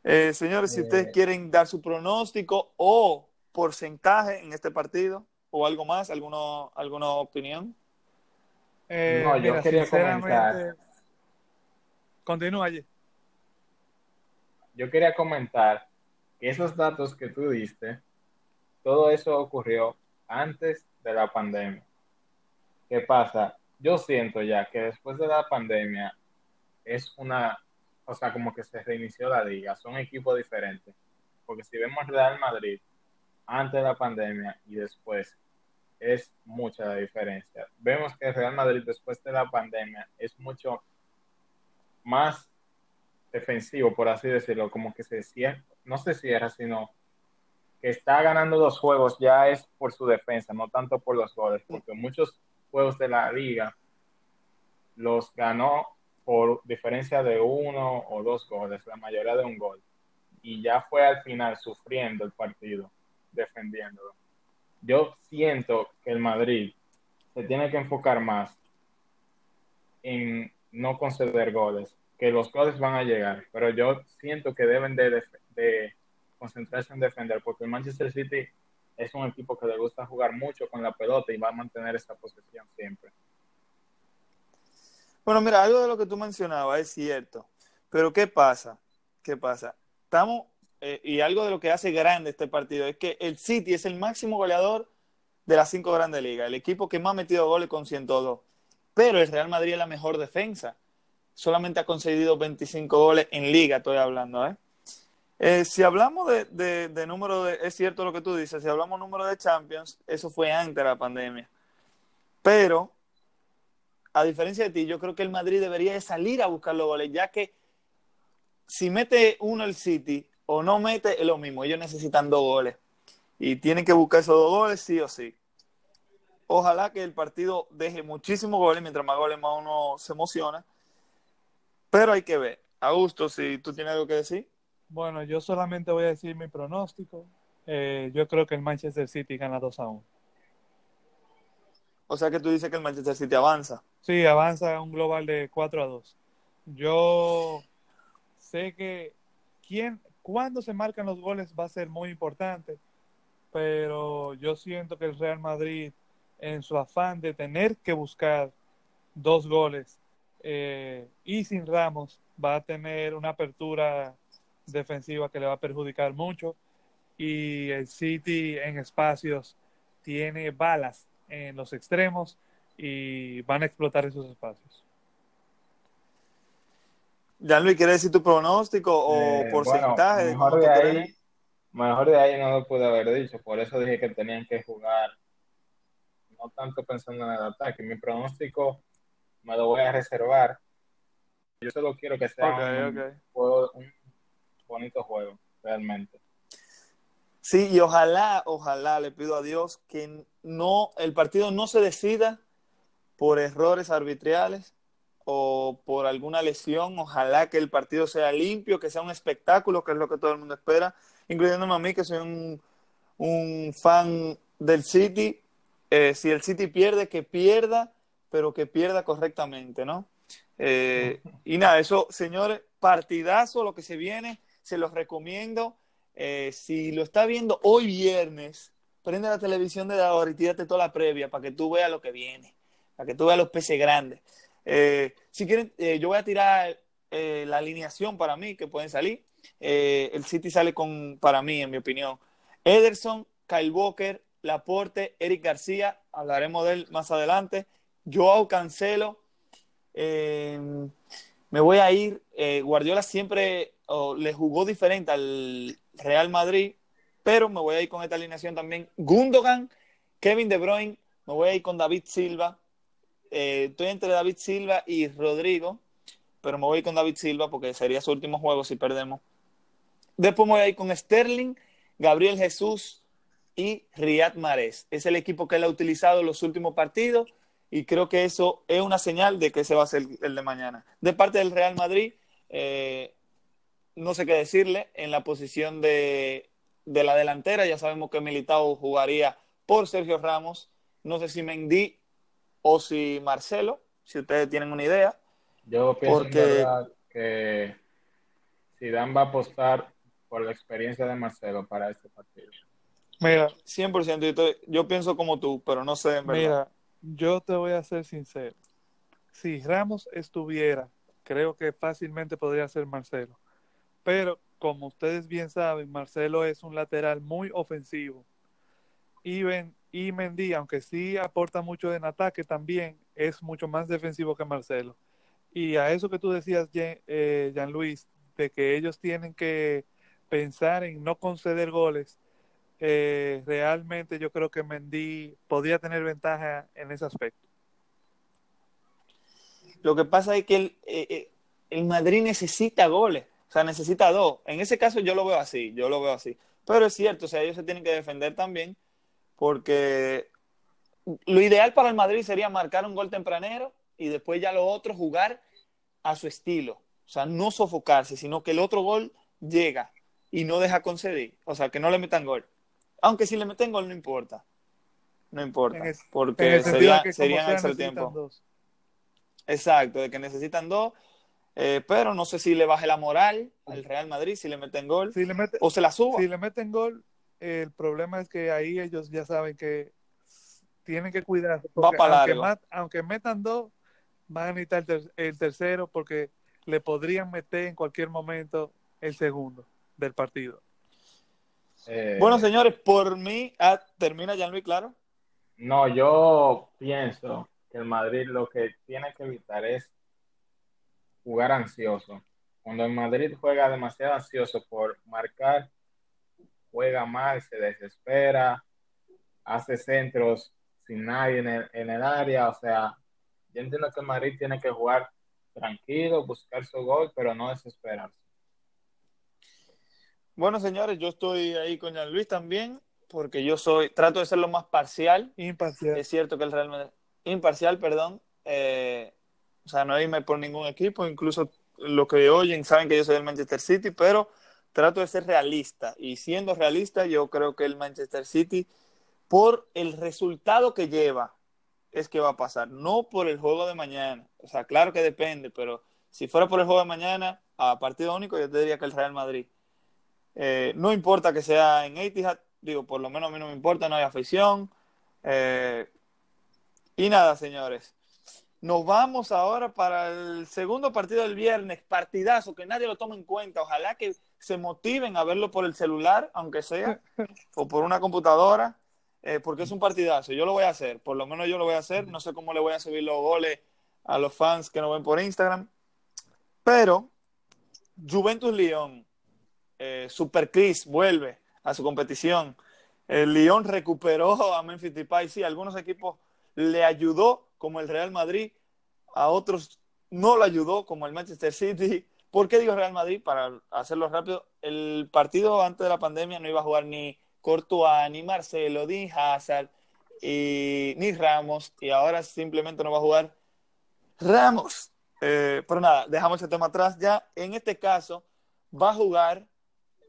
[SPEAKER 1] Eh, señores, si ustedes eh. quieren dar su pronóstico o porcentaje en este partido o algo más, alguno, alguna opinión.
[SPEAKER 3] Eh, no, yo quería comentar.
[SPEAKER 2] Continúa allí.
[SPEAKER 3] Yo quería comentar que esos datos que tú diste, todo eso ocurrió antes de la pandemia. ¿Qué pasa? Yo siento ya que después de la pandemia es una, o sea, como que se reinició la liga, son equipos diferentes. Porque si vemos Real Madrid antes de la pandemia y después, es mucha la diferencia. Vemos que Real Madrid después de la pandemia es mucho más defensivo, por así decirlo, como que se cierra, no se cierra, sino que está ganando los juegos ya es por su defensa, no tanto por los goles, porque muchos juegos de la liga los ganó por diferencia de uno o dos goles, la mayoría de un gol. Y ya fue al final sufriendo el partido, defendiéndolo yo siento que el Madrid se tiene que enfocar más en no conceder goles, que los goles van a llegar, pero yo siento que deben de, concentrarse en defender, porque el Manchester City es un equipo que le gusta jugar mucho con la pelota y va a mantener esa posesión siempre.
[SPEAKER 1] Bueno, mira, algo de lo que tú mencionabas es cierto, pero ¿qué pasa? ¿Qué pasa? Estamos eh, y algo de lo que hace grande este partido es que el City es el máximo goleador de las cinco grandes ligas, el equipo que más ha metido goles con 102. Pero el Real Madrid es la mejor defensa. Solamente ha conseguido 25 goles en liga, estoy hablando. ¿eh? eh si hablamos de, de, número de, es cierto lo que tú dices, si hablamos número de Champions, eso fue antes de la pandemia. Pero, a diferencia de ti, yo creo que el Madrid debería salir a buscar los goles, ya que si mete uno el City, o no mete, es lo mismo. Ellos necesitan dos goles. Y tienen que buscar esos dos goles sí o sí. Ojalá que el partido deje muchísimos goles. Mientras más goles, más uno se emociona. Pero hay que ver. Augusto, si tú tienes algo que decir.
[SPEAKER 2] Bueno, yo solamente voy a decir mi pronóstico. Eh, yo creo que el Manchester City gana 2 a 1.
[SPEAKER 1] O sea que tú dices que el Manchester City avanza.
[SPEAKER 2] Sí, avanza a un global de 4 a 2. Yo sé que quién, cuándo se marcan los goles va a ser muy importante, pero yo siento que el Real Madrid, en su afán de tener que buscar dos goles eh, y sin Ramos, va a tener una apertura defensiva que le va a perjudicar mucho y el City en espacios tiene balas en los extremos y van a explotar esos espacios.
[SPEAKER 1] Ya Luis, ¿quieres decir tu pronóstico o eh, porcentaje?
[SPEAKER 3] mejor, de ahí, mejor de ahí no lo pude haber dicho, por eso dije que tenían que jugar, no tanto pensando en el ataque. Mi pronóstico me lo voy a reservar. Yo solo quiero que sea un, un bonito juego, realmente.
[SPEAKER 1] Sí, y ojalá, ojalá, le pido a Dios que no, el partido no se decida por errores arbitrales, o por alguna lesión. Ojalá que el partido sea limpio, que sea un espectáculo, que es lo que todo el mundo espera, incluyéndome a mí, que soy un, un fan del City. Eh, si el City pierde, que pierda, pero que pierda correctamente, ¿no? Eh, y nada, eso, señores, partidazo lo que se viene, se los recomiendo. Eh, si lo está viendo hoy viernes, prende la televisión de ahora y tírate toda la previa para que tú veas lo que viene, para que tú veas los peces grandes. Eh, si quieren, yo voy a tirar la alineación para mí que pueden salir. El City sale con, para mí, en mi opinión, Ederson, Kyle Walker, Laporte, Eric García, hablaremos de él más adelante, Joao Cancelo. Eh, me voy a ir, eh, Guardiola siempre le jugó diferente al Real Madrid, pero me voy a ir con esta alineación también. Gundogan, Kevin De Bruyne, me voy a ir con David Silva. Eh, estoy entre David Silva y Rodrigo, pero me voy a ir con David Silva porque sería su último juego si perdemos. Después me voy a ir con Sterling, Gabriel Jesús y Riyad Mahrez. Es el equipo que él ha utilizado en los últimos partidos y creo que eso es una señal de que ese va a ser el de mañana. De parte del Real Madrid, eh, no sé qué decirle en la posición de, de, la delantera. Ya sabemos que Militao jugaría por Sergio Ramos. No sé si Mendy o si Marcelo, si ustedes tienen una idea.
[SPEAKER 3] Yo pienso porque... que Zidane va a apostar por la experiencia de Marcelo para este partido.
[SPEAKER 2] Mira,
[SPEAKER 1] 100%, yo pienso como tú, pero no sé en verdad.
[SPEAKER 2] Mira, yo te voy a ser sincero. Si Ramos estuviera, creo que fácilmente podría ser Marcelo. Pero, como ustedes bien saben, Marcelo es un lateral muy ofensivo. Y, y Mendy, aunque sí aporta mucho en ataque, también es mucho más defensivo que Marcelo. Y a eso que tú decías, Jean, eh, Luis, de que ellos tienen que pensar en no conceder goles, eh, realmente yo creo que Mendy podría tener ventaja en ese aspecto.
[SPEAKER 1] Lo que pasa es que el, eh, el, Madrid necesita goles, o sea, necesita dos. En ese caso yo lo veo así, yo lo veo así. Pero es cierto, o sea, ellos se tienen que defender también, porque lo ideal para el Madrid sería marcar un gol tempranero y después ya lo otro jugar a su estilo. O sea, no sofocarse, sino que el otro gol llega y no deja conceder. O sea, que no le metan gol. Aunque si le meten gol no importa. No importa. Porque sería, serían extra tiempo. Dos. Exacto, de que necesitan dos. Eh, pero no sé si le baje la moral al Real Madrid si le meten gol
[SPEAKER 2] si le mete,
[SPEAKER 1] o se la suba.
[SPEAKER 2] Si le meten gol, el problema es que ahí ellos ya saben que tienen que cuidarse.
[SPEAKER 1] Va para
[SPEAKER 2] aunque, mat, aunque, metan dos, van a necesitar el, ter el tercero porque le podrían meter en cualquier momento el segundo del partido.
[SPEAKER 1] Eh, bueno, señores, por mí, ah, termina ya muy claro.
[SPEAKER 3] No, yo pienso que el Madrid lo que tiene que evitar es jugar ansioso. Cuando el Madrid juega demasiado ansioso por marcar, juega mal, se desespera, hace centros sin nadie en el, en el área. O sea, yo entiendo que el Madrid tiene que jugar tranquilo, buscar su gol, pero no desesperarse.
[SPEAKER 1] Bueno, señores, yo estoy ahí con Jean Luis también, porque yo soy, trato de ser lo más parcial.
[SPEAKER 2] Imparcial.
[SPEAKER 1] Es cierto que el Real Madrid, imparcial, perdón. Eh, o sea, no irme por ningún equipo, incluso los que oyen saben que yo soy del Manchester City, pero trato de ser realista. Y siendo realista, yo creo que el Manchester City, por el resultado que lleva, es que va a pasar, no por el juego de mañana. O sea, claro que depende, pero si fuera por el juego de mañana, a partido único, yo te diría que el Real Madrid. Eh, no importa que sea en Etihad, digo, por lo menos a mí no me importa, no hay afición. Eh, y nada, señores. Nos vamos ahora para el segundo partido del viernes, partidazo, que nadie lo tome en cuenta. Ojalá que se motiven a verlo por el celular, aunque sea, o por una computadora, eh, porque es un partidazo. Yo lo voy a hacer, por lo menos yo lo voy a hacer. No sé cómo le voy a subir los goles a los fans que nos ven por Instagram. Pero, Juventus León, eh, Super Chris vuelve a su competición. El Lyon recuperó a Memphis Depay. Sí, algunos equipos le ayudó, como el Real Madrid, a otros no le ayudó, como el Manchester City. ¿Por qué digo Real Madrid? Para hacerlo rápido, el partido antes de la pandemia no iba a jugar ni Courtois, ni Marcelo, ni Hazard, ni Ramos, y ahora simplemente no va a jugar Ramos. Eh, pero nada, dejamos ese tema atrás ya. En este caso, va a jugar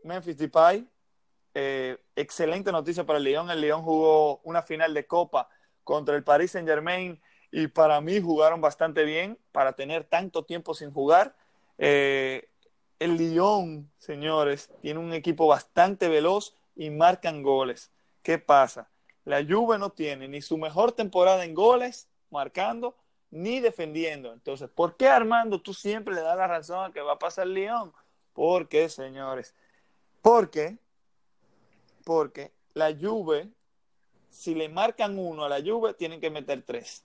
[SPEAKER 1] Memphis Depay. Eh, excelente noticia para el Lyon. El Lyon jugó una final de Copa contra el Paris Saint Germain y para mí jugaron bastante bien para tener tanto tiempo sin jugar. Eh, el Lyon, señores, tiene un equipo bastante veloz y marcan goles. ¿Qué pasa? La Juve no tiene ni su mejor temporada en goles marcando, ni defendiendo. Entonces, ¿por qué Armando tú siempre le das la razón a que va a pasar Lyon? Porque, señores, porque, porque la Juve, si le marcan uno a la Juve, tienen que meter tres.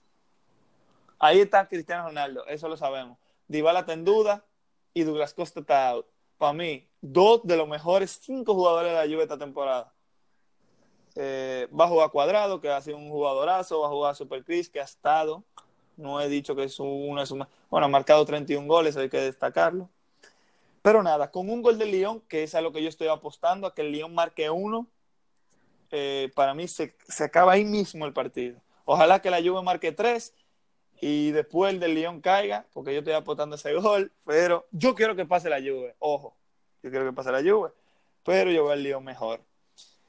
[SPEAKER 1] Ahí está Cristiano Ronaldo, eso lo sabemos. Dybala está en duda y Douglas Costa está out. Para mí, dos de los mejores cinco jugadores de la Juve esta temporada. Eh, va a jugar Cuadrado, que ha sido un jugadorazo, va a jugar Super Chris, que ha estado. No he dicho que es una es Bueno, ha marcado 31 goles, hay que destacarlo. Pero nada, con un gol del Lyon, que es a lo que yo estoy apostando, a que el Lyon marque uno, eh, para mí se, se, acaba ahí mismo el partido. Ojalá que la Juve marque tres y después el del Lyon caiga, porque yo estoy apostando ese gol, pero yo quiero que pase la Juve, ojo, yo quiero que pase la Juve, pero yo veo el Lyon mejor.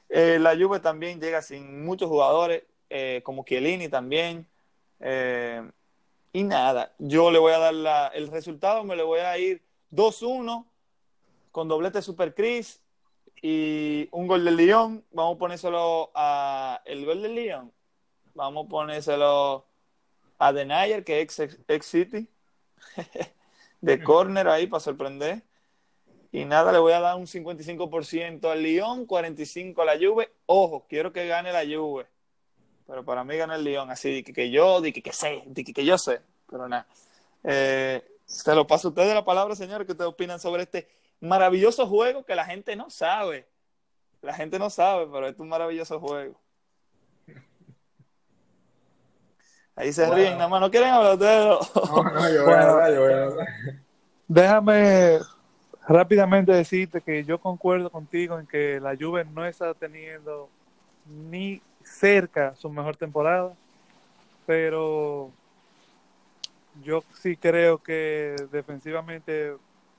[SPEAKER 1] Eh, la Juve también llega sin muchos jugadores, eh, como Chiellini también. Y nada, yo le voy a dar la, el resultado, me le voy a ir 2-1 con doblete Super Chris y un gol del Lyon. Vamos a ponérselo a el gol del Lyon. Vamos a ponérselo a Denayer, que es ex, ex City, de corner ahí para sorprender. Y nada, le voy a dar un 55% al Lyon, 45% a la Juve. Ojo, quiero que gane la Juve. Pero para mí gana el Lyon. Así que, que yo, de que, que sé, de que, que, yo sé. Pero nada. Eh, se lo paso a ustedes la palabra, señores, que ustedes opinan sobre este maravilloso juego que la gente no sabe. La gente no sabe, pero es un maravilloso juego. Ahí se ríen, nada más no quieren hablar de
[SPEAKER 3] No, no, yo voy a hablar, yo voy a hablar.
[SPEAKER 2] Déjame rápidamente decirte que yo concuerdo contigo en que la Juve no está teniendo ni cerca su mejor temporada, pero yo sí creo que defensivamente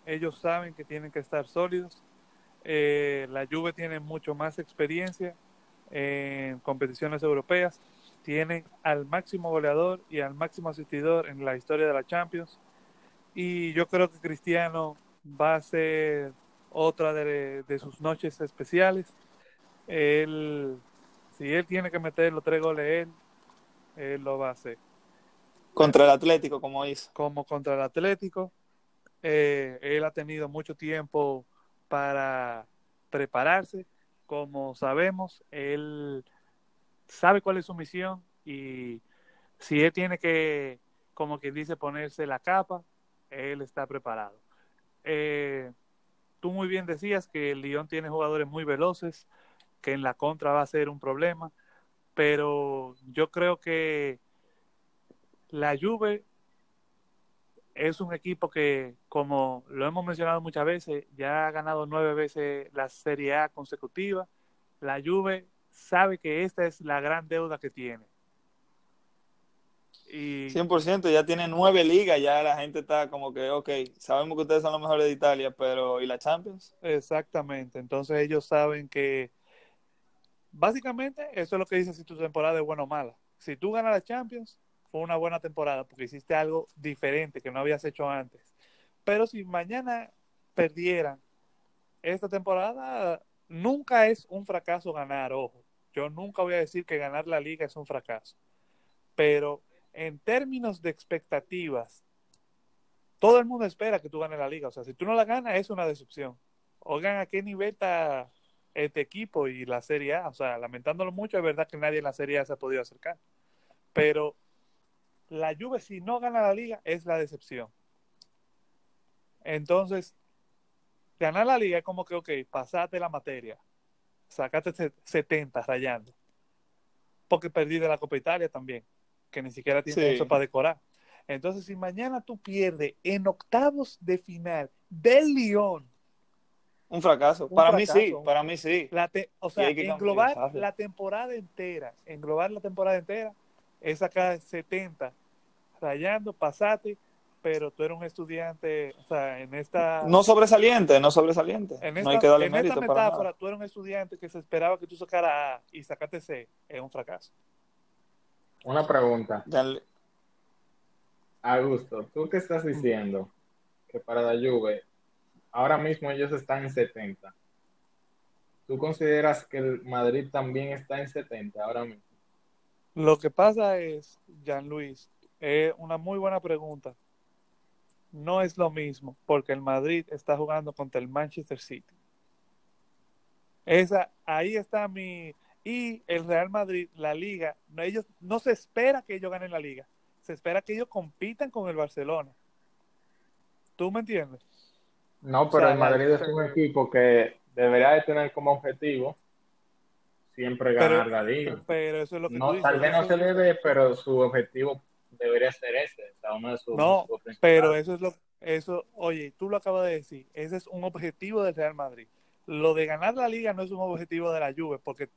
[SPEAKER 2] ellos saben que tienen que estar sólidos. Eh, la Juve tiene mucho más experiencia en competiciones europeas, tienen al máximo goleador y al máximo asistidor en la historia de la Champions. Y yo creo que Cristiano va a ser otra de, sus noches especiales. Él, si él tiene que meter los tres goles, él, él lo va a hacer.
[SPEAKER 1] Contra el Atlético, como hizo.
[SPEAKER 2] Como contra el Atlético. Eh, él ha tenido mucho tiempo para prepararse. Como sabemos, él sabe cuál es su misión y si él tiene que, como quien dice, ponerse la capa, él está preparado. Eh, tú muy bien decías que el Lyon tiene jugadores muy veloces, que en la contra va a ser un problema, pero yo creo que la Juve es un equipo que, como lo hemos mencionado muchas veces, ya ha ganado nueve veces la Serie A consecutiva. La Juve sabe que esta es la gran deuda que tiene.
[SPEAKER 1] Y... 100%, ya tiene nueve ligas, ya la gente está como que, ok, sabemos que ustedes son los mejores de Italia, pero ¿y la Champions?
[SPEAKER 2] Exactamente, entonces ellos saben que básicamente eso es lo que dice si tu temporada es buena o mala. Si tú ganas la Champions, fue una buena temporada porque hiciste algo diferente que no habías hecho antes. Pero si mañana perdieran esta temporada, nunca es un fracaso ganar, ojo. Yo nunca voy a decir que ganar la liga es un fracaso. Pero en términos de expectativas, todo el mundo espera que tú ganes la liga. O sea, si tú no la ganas, es una decepción. Oigan, ¿a qué nivel está este equipo y la Serie A? O sea, lamentándolo mucho, es verdad que nadie en la Serie A se ha podido acercar. Pero la Juve, si no gana la liga, es la decepción. Entonces, ganar la liga es como que, ok, pasate la materia. Sacate 70 rayando. Porque perdí de la Copa Italia también que ni siquiera tiene eso para decorar. Entonces, si mañana tú pierdes en octavos de final del Lyon.
[SPEAKER 1] Un fracaso. para mí sí, para mí sí.
[SPEAKER 2] o sea, englobar la temporada entera, englobar la temporada entera, es sacar 70, rayando, pasate, pero tú eres un estudiante, o sea, en esta...
[SPEAKER 1] No sobresaliente, no sobresaliente.
[SPEAKER 2] En esta,
[SPEAKER 1] no hay que darle
[SPEAKER 2] en
[SPEAKER 1] mérito
[SPEAKER 2] esta metáfora, tú eres un estudiante que se esperaba que tú sacaras A y sacaste C, es un fracaso.
[SPEAKER 3] Una pregunta.
[SPEAKER 1] Dale.
[SPEAKER 3] Augusto, ¿tú qué estás diciendo? Que para la Juve, ahora mismo ellos están en 70. ¿Tú consideras que el Madrid también está en 70 ahora mismo?
[SPEAKER 2] Lo que pasa es, Jean Luis, Es una muy buena pregunta. No es lo mismo, porque el Madrid está jugando contra el Manchester City. Esa, ahí está mi. Y el Real Madrid, la liga, no, ellos, no se espera que ellos ganen la liga. Se espera que ellos compitan con el Barcelona. ¿Tú me entiendes?
[SPEAKER 3] No, pero el Madrid es un equipo que debería de tener como objetivo siempre ganar la liga.
[SPEAKER 2] Pero eso es lo que
[SPEAKER 3] no, Tal vez no se le dé, pero su objetivo debería ser ese.
[SPEAKER 2] no, pero eso es lo eso, oye, tú lo acabas de decir, ese es un objetivo del Real Madrid. Lo de ganar la liga no es un objetivo de la Juve, porque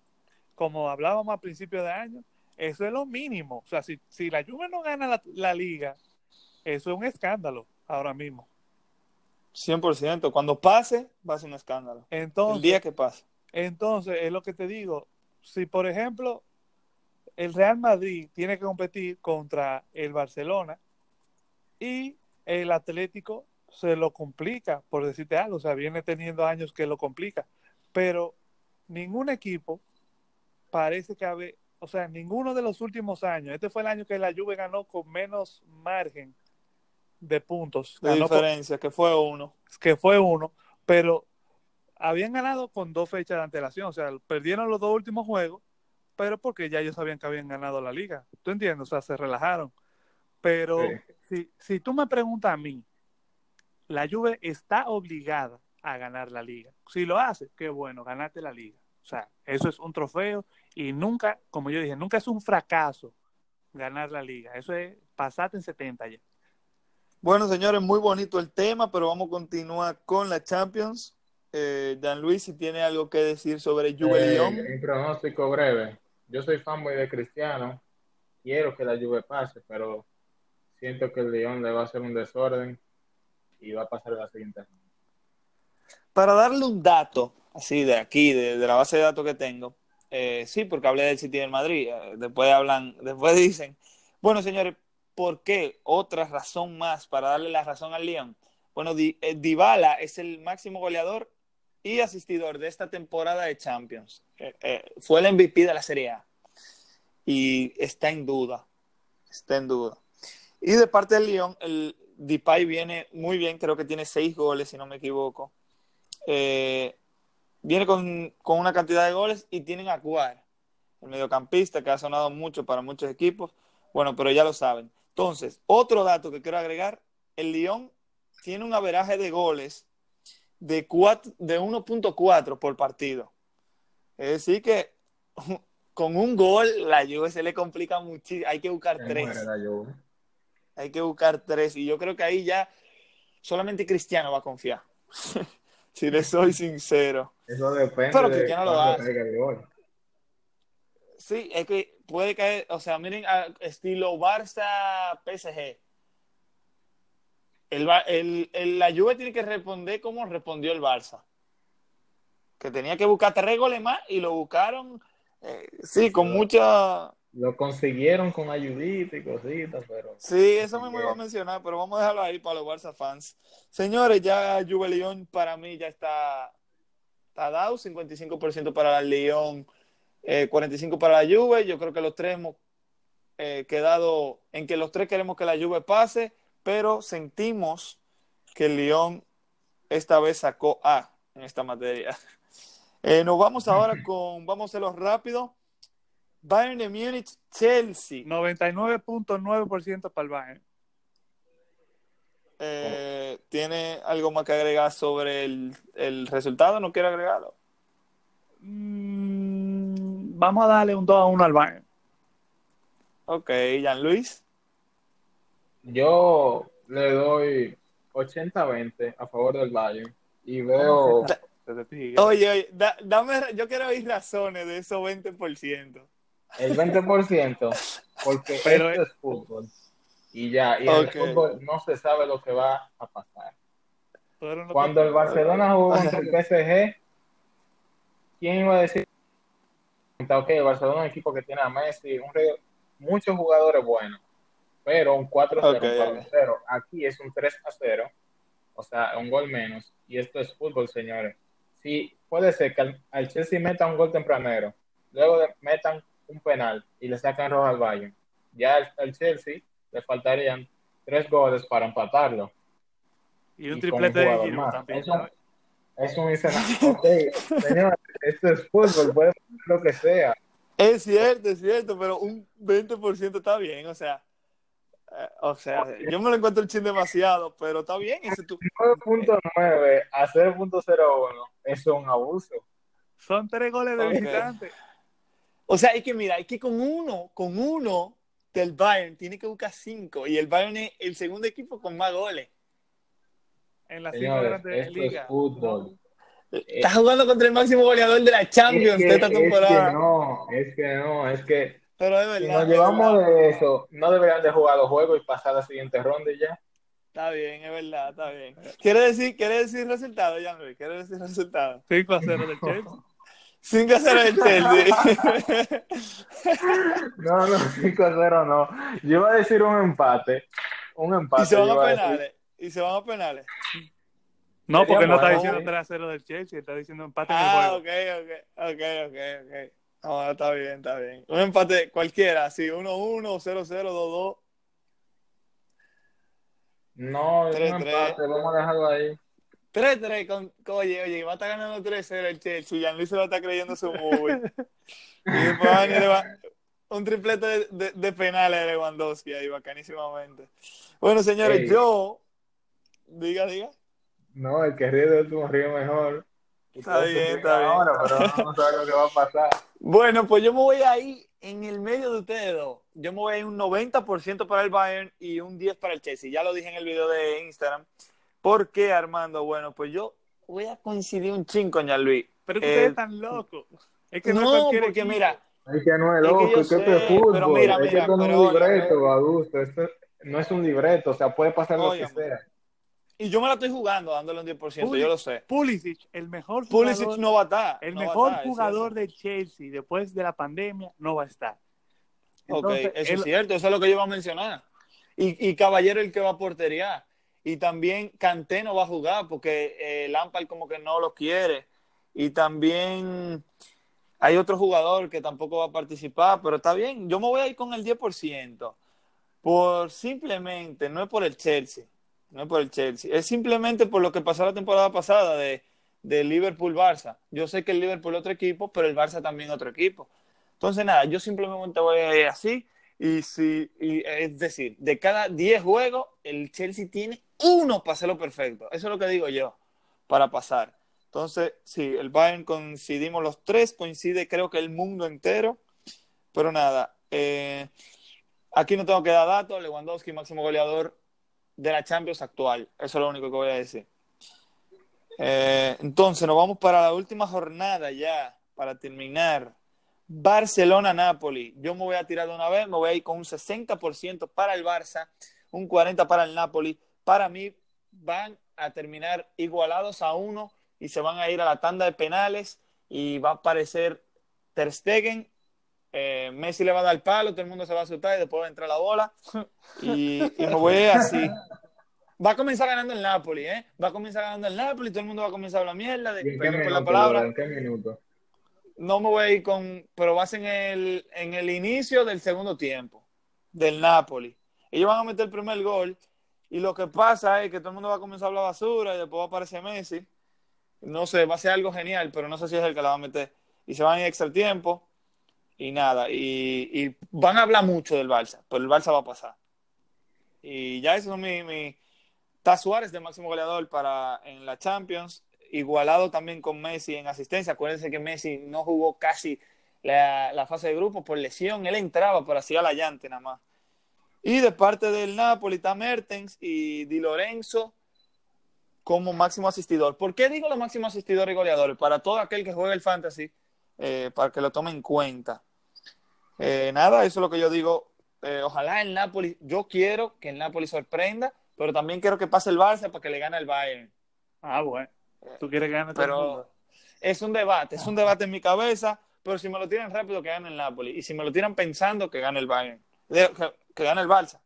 [SPEAKER 2] como hablábamos al principio de año, eso es lo mínimo. O sea, si, si la Juve no gana la, la liga, eso es un escándalo ahora mismo.
[SPEAKER 1] 100%. Cuando pase, va a ser un escándalo.
[SPEAKER 2] Entonces,
[SPEAKER 1] el día que pase.
[SPEAKER 2] Entonces, es lo que te digo. Si, por ejemplo, el Real Madrid tiene que competir contra el Barcelona y el Atlético se lo complica, por decirte algo. O sea, viene teniendo años que lo complica. Pero ningún equipo parece que habe, o sea, ninguno de los últimos años. Este fue el año que la Juve ganó con menos margen de puntos.
[SPEAKER 1] De diferencia, que fue uno.
[SPEAKER 2] Que fue uno, pero habían ganado con dos fechas de antelación, o sea, perdieron los dos últimos juegos, pero porque ya ellos sabían que habían ganado la liga. ¿Tú entiendes? O sea, se relajaron. Pero si, si tú me preguntas a mí, la Juve está obligada a ganar la liga. Si lo hace, qué bueno, ganarte la liga. O sea, eso es un trofeo y nunca, como yo dije, nunca es un fracaso ganar la liga. Eso es pasarte en 70 ya.
[SPEAKER 1] Bueno, señores, muy bonito el tema, pero vamos a continuar con la Champions. Eh, Dan Luis, si tiene algo que decir sobre Juve
[SPEAKER 3] eh, Un pronóstico breve. Yo soy fanboy de Cristiano. Quiero que la Juve pase, pero siento que el Lyon le va a hacer un desorden y va a pasar la siguiente.
[SPEAKER 1] Para darle un dato, así de aquí, de, la base de datos que tengo, eh, sí, porque hablé del City del Madrid, eh, después hablan, después dicen, bueno, señores, ¿por qué? Otra razón más para darle la razón al Lyon. Bueno, eh, Dybala es el máximo goleador y asistidor de esta temporada de Champions. fue el MVP de la Serie A. Y está en duda. Está en duda. Y de parte del Lyon, el Depay viene muy bien, creo que tiene seis goles, si no me equivoco. Eh, viene con, una cantidad de goles y tienen a Cuar, el mediocampista que ha sonado mucho para muchos equipos. Bueno, pero ya lo saben. Entonces, otro dato que quiero agregar, el Lyon tiene un averaje de goles de, de 1.4 por partido. Es decir que con un gol la Juve se le complica muchísimo. Hay que buscar tres. Hay que buscar tres. Y yo creo que ahí ya solamente Cristiano va a confiar. si le soy sincero.
[SPEAKER 3] Eso depende.
[SPEAKER 1] Pero Cristiano lo hace. Sí, es que puede caer, o sea, miren, estilo Barça PSG. El, el, la Juve tiene que responder como respondió el Barça. Que tenía que buscar tres goles más y lo buscaron, eh, sí, con mucha
[SPEAKER 3] lo consiguieron con ayudita y cositas, pero...
[SPEAKER 1] Sí, eso me iba a mencionar, pero vamos a dejarlo ahí para los Barça fans. Señores, ya Juve León para mí ya está, está dado, 55% para el León, 45% para la Juve. Yo creo que los tres hemos eh, quedado en que los tres queremos que la Juve pase, pero sentimos que el León esta vez sacó A en esta materia. Eh, nos vamos ahora con, vamos a hacerlo rápido. Bayern de Múnich, Chelsea.
[SPEAKER 2] 99.9% para el Bayern.
[SPEAKER 1] Eh, ¿Tiene algo más que agregar sobre el, resultado? ¿No quiere agregarlo?
[SPEAKER 2] Mm, vamos a darle un 2 a 1 al Bayern.
[SPEAKER 1] Ok, Jan Luis.
[SPEAKER 3] Yo le doy 80-20 a favor del Bayern y veo.
[SPEAKER 1] Oye, oye dame, yo quiero oír razones de esos 20%.
[SPEAKER 3] El 20%, porque Pero, esto es fútbol. Y ya, y en el fútbol no se sabe lo que va a pasar. Cuando el Barcelona jugó contra el PSG, ¿quién iba a decir? Ok, el Barcelona es un equipo que tiene a Messi, un muchos jugadores buenos, pero un 4-0, 0 Aquí es un 3-0, o sea, un gol menos. Y esto es fútbol, señores. Sí, puede ser que al, Chelsea meta un gol tempranero, luego metan un penal y le sacan rojo al Bayern. Ya el, Chelsea le faltarían tres goles para empatarlo.
[SPEAKER 2] Y un
[SPEAKER 3] Y
[SPEAKER 2] triplete
[SPEAKER 3] un
[SPEAKER 2] de Giroud
[SPEAKER 3] más.
[SPEAKER 2] también.
[SPEAKER 3] Eso-
[SPEAKER 2] ¿sabes?
[SPEAKER 3] Es un escenario. Ok, señor, esto es fútbol, puede ser lo que sea.
[SPEAKER 1] Es cierto, es cierto, pero un 20% está bien, o sea. O sea, yo me lo encuentro el chin demasiado, pero está bien. Ese tú,
[SPEAKER 3] 9.9 a 0.01 es un abuso.
[SPEAKER 2] Son tres goles de
[SPEAKER 1] Ok.
[SPEAKER 2] visitante.
[SPEAKER 1] O sea, es que mira, es que con uno, con uno del Bayern tiene que buscar cinco. Y el Bayern es el segundo equipo con más goles.
[SPEAKER 2] En las cinco
[SPEAKER 3] Señores,
[SPEAKER 2] grandes
[SPEAKER 3] esto es fútbol.
[SPEAKER 1] Está jugando contra el máximo goleador de la Champions
[SPEAKER 3] Es que,
[SPEAKER 1] de esta
[SPEAKER 3] es que
[SPEAKER 1] temporada.
[SPEAKER 3] no, es que no, es que
[SPEAKER 1] Pero es
[SPEAKER 3] si
[SPEAKER 1] verdad.
[SPEAKER 3] nos
[SPEAKER 1] es
[SPEAKER 3] llevamos
[SPEAKER 1] verdad.
[SPEAKER 3] de eso, no deberían de jugar los juegos y pasar a la siguiente ronda y ya.
[SPEAKER 1] Está bien, es verdad, está bien. ¿Quiere decir, quiere decir resultado, Jean Luis? ¿Quiere decir resultado?
[SPEAKER 2] 5 a 0 del Chelsea.
[SPEAKER 1] 5 a 0 el Chelsea.
[SPEAKER 3] No, no, 5 a 0 no. Yo iba a decir un empate. Un empate.
[SPEAKER 1] y se van a
[SPEAKER 3] iba decir.
[SPEAKER 1] penales. Y se van a penales.
[SPEAKER 2] No, porque no está diciendo
[SPEAKER 3] sí.
[SPEAKER 2] 3 a 0 del Chelsea, está diciendo empate en el
[SPEAKER 1] Ah,
[SPEAKER 2] juego.
[SPEAKER 1] ok, ok, ok, ok, ok. No, está bien, está bien. Un empate cualquiera, sí, 1-1, 0-0, 2-2.
[SPEAKER 3] No, es
[SPEAKER 1] Tres,
[SPEAKER 3] un
[SPEAKER 1] tres.
[SPEAKER 3] empate, vamos a dejarlo ahí.
[SPEAKER 1] 3-3, con, oye, oye, va a estar ganando 3-0 el Chelsea. Jean Luis se va a estar creyendo su movie. y después va a venir un triplete de, de, de penales de Lewandowski ahí, bacanísimamente. Bueno, señores,
[SPEAKER 3] Ey.
[SPEAKER 1] yo. Diga, diga.
[SPEAKER 3] No, el que ríe de último ríe mejor.
[SPEAKER 1] Está
[SPEAKER 3] Ustedes
[SPEAKER 1] bien, está bien.
[SPEAKER 3] Ahora, pero no saben lo que va a pasar.
[SPEAKER 1] Bueno, pues yo me voy ahí en el medio de ustedes dos. Yo me voy a ir un 90% para el Bayern y un 10% para el Chelsea. Ya lo dije en el video de Instagram. ¿Por qué, Armando? Bueno, pues yo voy a coincidir un chin con Jean Luis.
[SPEAKER 2] Pero que
[SPEAKER 1] Eh,
[SPEAKER 2] ustedes están locos. Es que no, es
[SPEAKER 1] No, porque
[SPEAKER 2] equipo.
[SPEAKER 1] mira,
[SPEAKER 3] Es que no es
[SPEAKER 1] Es que
[SPEAKER 3] loco, es que esto
[SPEAKER 1] sé,
[SPEAKER 3] es fútbol.
[SPEAKER 1] pero mira,
[SPEAKER 3] es que
[SPEAKER 1] mira,
[SPEAKER 3] esto no es
[SPEAKER 1] pero
[SPEAKER 3] un libreto, adulto. Esto no es un libreto, o sea, puede pasar lo
[SPEAKER 1] Óyeme.
[SPEAKER 3] que sea.
[SPEAKER 1] Y yo me la estoy jugando dándole un 10%,
[SPEAKER 2] Uy.
[SPEAKER 1] yo lo sé.
[SPEAKER 2] Pulisic, el mejor jugador,
[SPEAKER 1] Pulisic no va a estar.
[SPEAKER 2] el
[SPEAKER 1] no
[SPEAKER 2] mejor
[SPEAKER 1] estar,
[SPEAKER 2] jugador de Chelsea después de la pandemia no va a estar.
[SPEAKER 1] Ok,
[SPEAKER 2] Entonces,
[SPEAKER 1] eso
[SPEAKER 2] él-
[SPEAKER 1] es cierto, eso es lo que yo iba a mencionar. Y, y Caballero el que va a portería. Y también Canté no va a jugar porque eh, Lampard como que no lo quiere. Y también hay otro jugador que tampoco va a participar, pero está bien. Yo me voy a ir con el 10%. Por simplemente, no es por el Chelsea, no es por el Chelsea, es simplemente por lo que pasó la temporada pasada de, Liverpool-Barça. Yo sé que el Liverpool es otro equipo, pero el Barça también es otro equipo. Entonces, nada, yo simplemente voy a ir así. Y si, es decir, de cada 10 juegos, el Chelsea tiene uno para hacerlo perfecto. Eso es lo que digo yo, para pasar. Entonces, sí, el Bayern coincidimos los tres, coincide creo que el mundo entero. Pero nada, eh, aquí no tengo que dar datos. Lewandowski, máximo goleador de la Champions actual. Eso es lo único que voy a decir. Eh, entonces, nos vamos para la última jornada ya, para terminar. Barcelona-Napoli. Yo me voy a tirar de una vez, me voy a ir con un 60% para el Barça, un 40% para el Napoli. Para mí van a terminar igualados a uno y se van a ir a la tanda de penales y va a aparecer Ter Stegen. Eh, Messi le va a dar el palo, todo el mundo se va a asustar y después va a entrar la bola. Y, y me voy a ir así. Va a comenzar ganando el Napoli, ¿eh? Va a comenzar ganando el Napoli, todo el mundo va a comenzar a hablar mierda, de,
[SPEAKER 3] ¿Y en qué
[SPEAKER 1] perdón por la palabra
[SPEAKER 3] Lola? ¿En qué minuto?
[SPEAKER 1] no me voy a ir con, pero va a ser en el, en el inicio del segundo tiempo del Napoli. Ellos van a meter el primer gol y lo que pasa es que todo el mundo va a comenzar a hablar basura y después va a aparecer Messi. No sé, va a ser algo genial, pero no sé si es el que la va a meter. Y se van a ir extra tiempo y nada. Y, van a hablar mucho del Barça, pero el Barça va a pasar. Y ya eso es mi, mi... Está Suárez de máximo goleador para en la Champions igualado también con Messi en asistencia. Acuérdense que Messi no jugó casi la, fase de grupo por lesión. Él entraba, pero hacía la llante nada más. Y de parte del Napoli está Mertens y Di Lorenzo como máximo asistidor. ¿Por qué digo los máximos asistidores y goleadores? Para todo aquel que juegue el fantasy, eh, para que lo tome en cuenta. Eh, nada, eso es lo que yo digo. Eh, ojalá el Napoli, yo quiero que el Napoli sorprenda, pero también quiero que pase el Barça para que le gane el Bayern.
[SPEAKER 2] Ah, bueno. Tú quieres todo el
[SPEAKER 1] Pero
[SPEAKER 2] mundo.
[SPEAKER 1] es un debate, es un debate en mi cabeza, pero si me lo tiran rápido, que gane el Napoli. Y si me lo tiran pensando, que gane el Bayern. Que, que gane el Barça.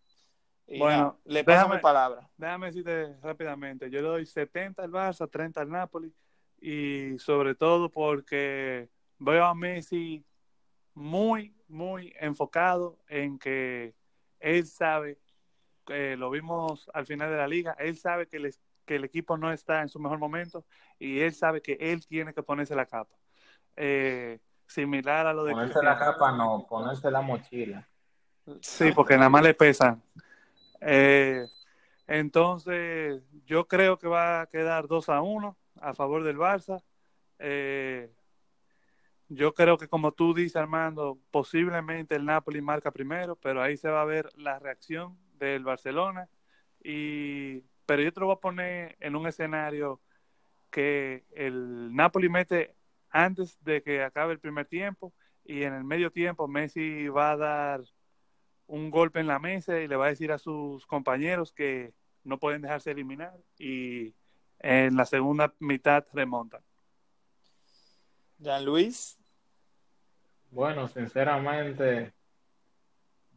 [SPEAKER 1] Y
[SPEAKER 2] Bueno,
[SPEAKER 1] le paso
[SPEAKER 2] déjame-
[SPEAKER 1] mi palabra.
[SPEAKER 2] Déjame decirte rápidamente. Yo le doy 70 al Barça, 30 al Napoli. Y sobre todo porque veo a Messi muy, muy enfocado en que él sabe eh, lo vimos al final de la liga, él sabe que, les, que el equipo no está en su mejor momento y él sabe que él tiene que ponerse la capa. Eh, similar a lo de...
[SPEAKER 3] Ponerse la capa no, ponerse la mochila.
[SPEAKER 2] Sí, porque nada más le pesan. Eh, entonces, yo creo que va a quedar 2 a 1 a favor del Barça. Eh, yo creo que como tú dices, Armando, posiblemente el Napoli marca primero, pero ahí se va a ver la reacción del Barcelona. Y, pero yo te lo voy a poner en un escenario que el Napoli mete antes de que acabe el primer tiempo y en el medio tiempo Messi va a dar un golpe en la mesa y le va a decir a sus compañeros que no pueden dejarse eliminar y en la segunda mitad remontan.
[SPEAKER 1] Jean Luis.
[SPEAKER 3] Bueno, sinceramente,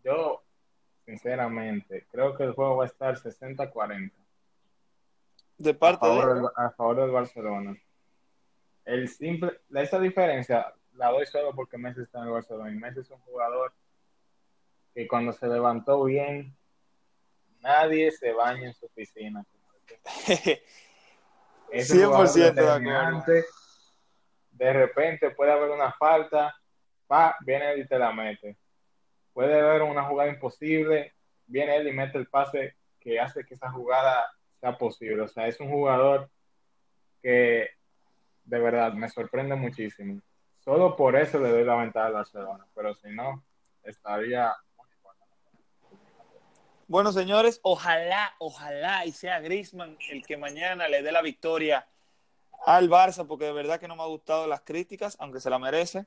[SPEAKER 3] yo, sinceramente, creo que el juego va a estar 60-40.
[SPEAKER 1] De parte
[SPEAKER 3] a favor,
[SPEAKER 1] de...
[SPEAKER 3] del, a favor del Barcelona. El simple, esa diferencia la doy solo porque Messi está en el Barcelona. Y Messi es un jugador que cuando se levantó bien, nadie se baña en su piscina.
[SPEAKER 1] Es 100% de acuerdo.
[SPEAKER 3] De repente puede haber una falta, va, viene él y te la mete. Puede haber una jugada imposible, viene él y mete el pase que hace que esa jugada sea posible. O sea, es un jugador que de verdad me sorprende muchísimo. Solo por eso le doy la ventaja al Barcelona, pero si no, estaría
[SPEAKER 1] bueno, señores, ojalá, ojalá y sea Grisman el que mañana le dé la victoria al Barça, porque de verdad que no me ha gustado las críticas, aunque se la merece.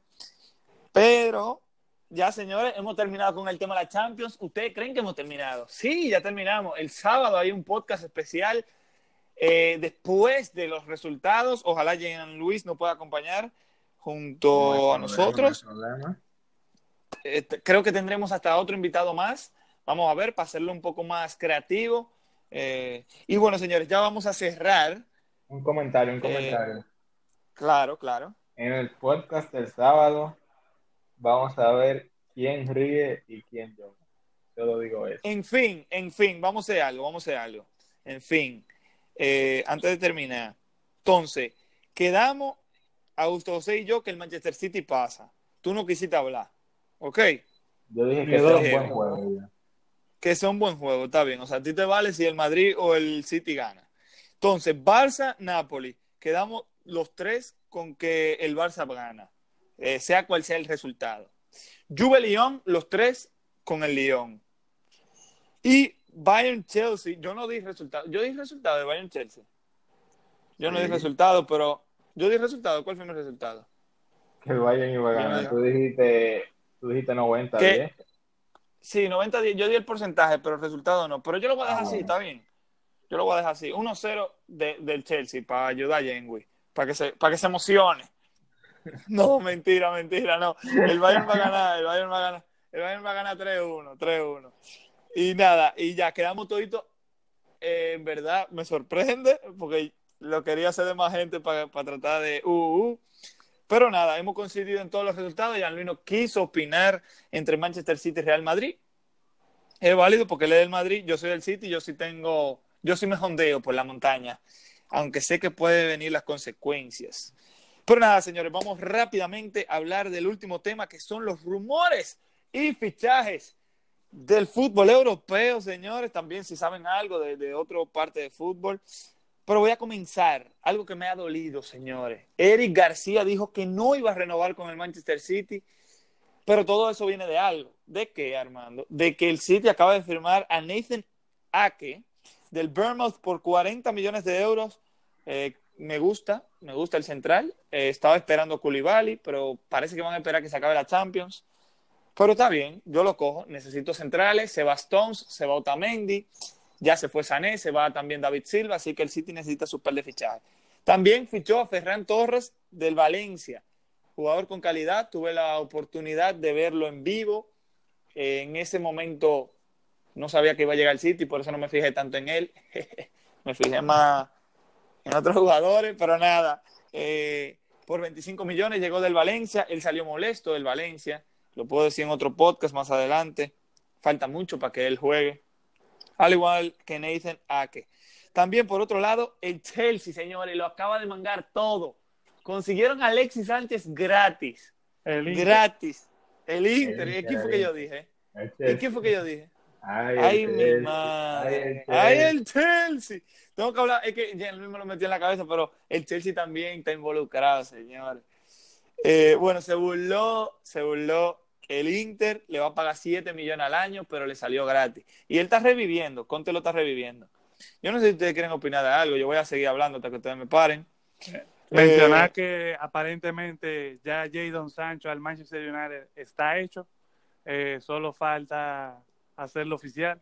[SPEAKER 1] Pero ya, señores, hemos terminado con el tema de la Champions. ¿Ustedes creen que hemos terminado? Sí, ya terminamos. El sábado hay un podcast especial eh, después de los resultados. Ojalá Jean Luis nos pueda acompañar junto no a nosotros. No eh, creo que tendremos hasta otro invitado más. Vamos a ver, para hacerlo un poco más creativo. Eh, y bueno, señores, ya vamos a cerrar.
[SPEAKER 3] Un comentario, un comentario.
[SPEAKER 1] Eh, claro, claro.
[SPEAKER 3] En el podcast del sábado vamos a ver quién ríe y quién llora. Yo lo digo eso.
[SPEAKER 1] En fin, en fin, vamos a hacer algo, vamos a hacer algo. En fin, eh, antes de terminar. Entonces, quedamos, Augusto José y yo, que el Manchester City pasa. Tú no quisiste hablar, ¿ok?
[SPEAKER 3] Yo dije que era un buen juego. Ya
[SPEAKER 1] que sea un buen juego, está bien. O sea, a ti te vale si el Madrid o el City gana. Entonces, Barça, Napoli, quedamos los tres con que el Barça gana, eh, sea cual sea el resultado. Juve Lyon, los tres con el Lyon. Y Bayern Chelsea, yo no di resultado. Yo di resultado de Bayern Chelsea. Yo no sí. di resultado, pero yo di resultado. ¿Cuál fue mi resultado?
[SPEAKER 3] Que el Bayern iba a ganar. Tú dijiste, tú dijiste 90
[SPEAKER 1] ¿Qué? 10. Sí, 90 10. Yo di el porcentaje, pero el resultado no. Pero yo lo voy a dejar ah, así, está bien. Yo lo voy a dejar así. 1-0 de, del Chelsea para ayudar a Jenwy, para que se, para que se emocione. No, mentira, mentira, no. El Bayern va a ganar, el Bayern va a ganar. El Bayern va a ganar 3-1, 3-1. Y nada, y ya quedamos toditos. Eh, en verdad, me sorprende, porque lo quería hacer de más gente para, para tratar de uh, uh. Pero nada, hemos coincidido en todos los resultados. Luis no quiso opinar entre Manchester City y Real Madrid. Es válido porque él es del Madrid, yo soy del City, yo sí tengo, yo sí me jondeo por la montaña, aunque sé que pueden venir las consecuencias. Pero nada, señores, vamos rápidamente a hablar del último tema que son los rumores y fichajes del fútbol europeo, señores. También si saben algo de, de otra parte de fútbol. Pero voy a comenzar. Algo que me ha dolido, señores. Eric García dijo que no iba a renovar con el Manchester City. Pero todo eso viene de algo. ¿De qué, Armando? De que el City acaba de firmar a Nathan Ake del Bournemouth por 40 millones de euros. Eh, me gusta, me gusta el central. Eh, estaba esperando Koulibaly, pero parece que van a esperar que se acabe la Champions. Pero está bien, yo lo cojo. Necesito centrales. Se va Stones, se va Otamendi. Ya se fue Sané, se va también David Silva, así que el City necesita su par de fichaje. También fichó a Ferran Torres del Valencia, jugador con calidad. Tuve la oportunidad de verlo en vivo. Eh, en ese momento no sabía que iba a llegar al City, por eso no me fijé tanto en él. me fijé más en otros jugadores, pero nada. Eh, por 25 millones llegó del Valencia. Él salió molesto del Valencia. Lo puedo decir en otro podcast más adelante. Falta mucho para que él juegue al igual que Nathan Ake. También, por otro lado, el Chelsea, señores, lo acaba de mangar todo. Consiguieron a Alexis Sánchez gratis.
[SPEAKER 2] El.
[SPEAKER 1] Gratis. El Inter.
[SPEAKER 3] El
[SPEAKER 1] ¿Y
[SPEAKER 3] Inter,
[SPEAKER 1] quién fue que yo dije? ¿Y quién fue que yo dije?
[SPEAKER 3] Ay,
[SPEAKER 1] Ay,
[SPEAKER 3] el
[SPEAKER 1] mi
[SPEAKER 3] Chelsea.
[SPEAKER 1] madre.
[SPEAKER 3] Ay,
[SPEAKER 1] Ay,
[SPEAKER 3] el
[SPEAKER 1] el Chelsea. Tengo que hablar, es que ya él mismo lo metió en la cabeza, pero el Chelsea también está involucrado, señores. Eh, bueno, se burló, se burló. El Inter le va a pagar 7 millones al año, pero le salió gratis. Y él está reviviendo, Conte lo está reviviendo. Yo no sé si ustedes quieren opinar de algo, yo voy a seguir hablando hasta que ustedes me paren.
[SPEAKER 2] Mencionar
[SPEAKER 1] Eh,
[SPEAKER 2] que aparentemente ya Jadon Sancho al Manchester United está hecho. Eh, solo falta hacerlo oficial.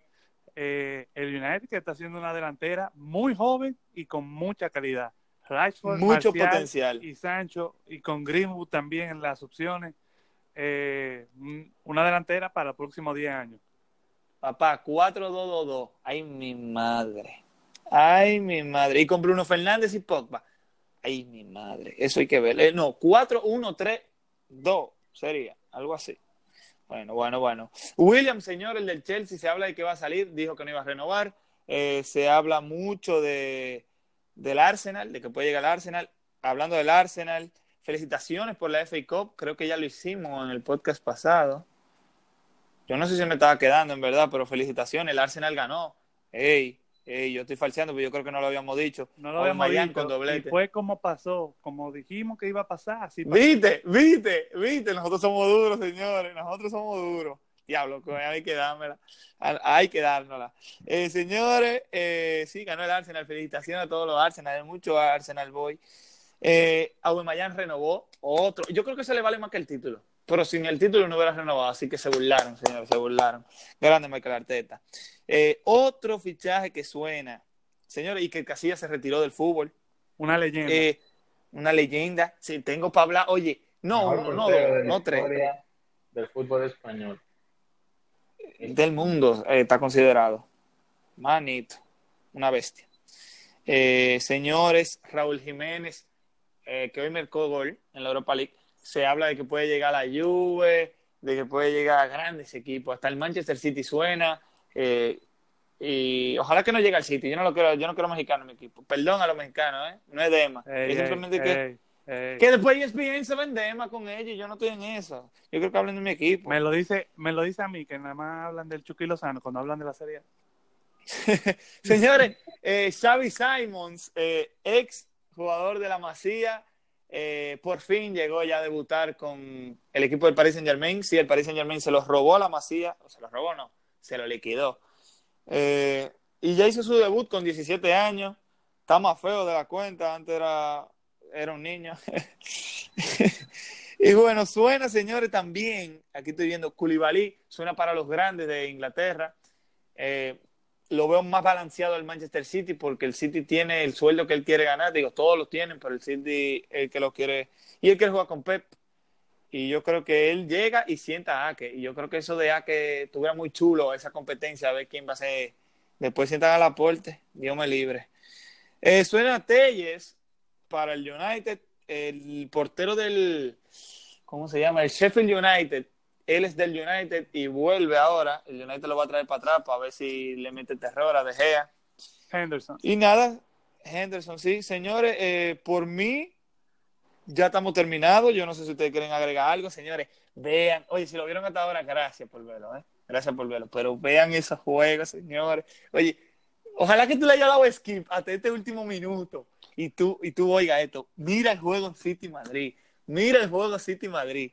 [SPEAKER 2] Eh, el United que está haciendo una delantera muy joven y con mucha calidad. Rashford,
[SPEAKER 1] Mucho
[SPEAKER 2] Martial
[SPEAKER 1] potencial.
[SPEAKER 2] Y Sancho y con Greenwood también en las opciones. Eh, un- una delantera para los próximos 10 años.
[SPEAKER 1] Papá, 4-2-2-2. Ay, mi madre. Ay, mi madre. Y con Bruno Fernández y Pogba. Ay, mi madre. Eso hay que ver. Eh, no, 4-1-3-2 sería. Algo así. Bueno, bueno, bueno. William, señor, el del Chelsea, se habla de que va a salir. Dijo que no iba a renovar. Eh, se habla mucho de, del Arsenal, de que puede llegar al Arsenal. Hablando del Arsenal, felicitaciones por la FA Cup. Creo que ya lo hicimos en el podcast pasado. Yo no sé si me estaba quedando, en verdad, pero felicitaciones. El Arsenal ganó. Ey, ey, yo estoy falseando, pero yo creo que no lo habíamos dicho.
[SPEAKER 2] No lo habíamos
[SPEAKER 1] Aubameyang
[SPEAKER 2] dicho,
[SPEAKER 1] con doblete.
[SPEAKER 2] y fue como pasó, como dijimos que iba a pasar. Así pasó.
[SPEAKER 1] Viste, viste, viste. Nosotros somos duros, señores. Nosotros somos duros. Diablo, hay que dármela. Hay que dárnosla. Eh, señores, eh, sí, ganó el Arsenal. Felicitaciones a todos los Arsenal. Hay mucho Arsenal Boy. Eh, Aubameyang renovó otro. Yo creo que se le vale más que el título. Pero sin el título no hubiera renovado. Así que se burlaron, señores, se burlaron. Grande Michael Arteta. Eh, otro fichaje que suena. Señores, y que Casillas se retiró del fútbol.
[SPEAKER 2] Una leyenda.
[SPEAKER 1] Eh, una leyenda. Si tengo para hablar, oye, no,
[SPEAKER 3] Mejor
[SPEAKER 1] no
[SPEAKER 3] la
[SPEAKER 1] no tres.
[SPEAKER 3] historia Del fútbol español.
[SPEAKER 1] Del mundo eh, está considerado. Manito, una bestia. Eh, señores, Raúl Jiménez, eh, que hoy marcó gol en la Europa League, se habla de que puede llegar a la Juve, de que puede llegar a grandes equipos. Hasta el Manchester City suena. eh, y ojalá que no llegue al City. Yo no lo quiero, yo no quiero mexicano en mi equipo. Perdón a los mexicanos, ¿eh? No es Dema.
[SPEAKER 2] Ey,
[SPEAKER 1] es
[SPEAKER 2] ey,
[SPEAKER 1] simplemente que,
[SPEAKER 2] ey,
[SPEAKER 1] que después ESPN se vende Dema con ellos. Yo no estoy en eso. Yo creo que hablen de mi equipo.
[SPEAKER 2] Me lo dice, me lo dice a mí, que nada más hablan del Chucky Lozano cuando hablan de la serie.
[SPEAKER 1] Señores, eh, Xavi Simons, eh, ex jugador de la Masía, eh, por fin llegó ya a debutar con el equipo del Paris Saint Germain. Sí, el Paris Saint Germain se los robó a la Masía, o se los robó, no, se lo liquidó. Eh, y ya hizo su debut con 17 años. Está más feo de la cuenta, antes era, era un niño. y bueno, suena, señores, también. Aquí estoy viendo Koulibaly, suena para los grandes de Inglaterra. Eh, lo veo más balanceado el Manchester City porque el City tiene el sueldo que él quiere ganar. Digo, todos lo tienen, pero el City el que lo quiere. Y él quiere jugar con Pep. Y yo creo que él llega y sienta a Ake. Y yo creo que eso de Ake estuviera muy chulo, esa competencia, a ver quién va a ser. Después sientan al aporte, Dios me libre. Eh, suena Telles para el United, el portero del. ¿Cómo se llama? El Sheffield United. Él es del United y vuelve ahora. El United lo va a traer para atrás para ver si le mete terror a De Gea.
[SPEAKER 2] Henderson.
[SPEAKER 1] Y nada, Henderson, sí, señores, eh, por mí ya estamos terminados. Yo no sé si ustedes quieren agregar algo, señores. Vean, oye, si lo vieron hasta ahora, gracias por verlo, ¿eh? Gracias por verlo. Pero vean esos juegos, señores. Oye, ojalá que tú le hayas dado skip hasta este último minuto y tú, y tú oiga esto. Mira el juego City Madrid. Mira el juego City Madrid.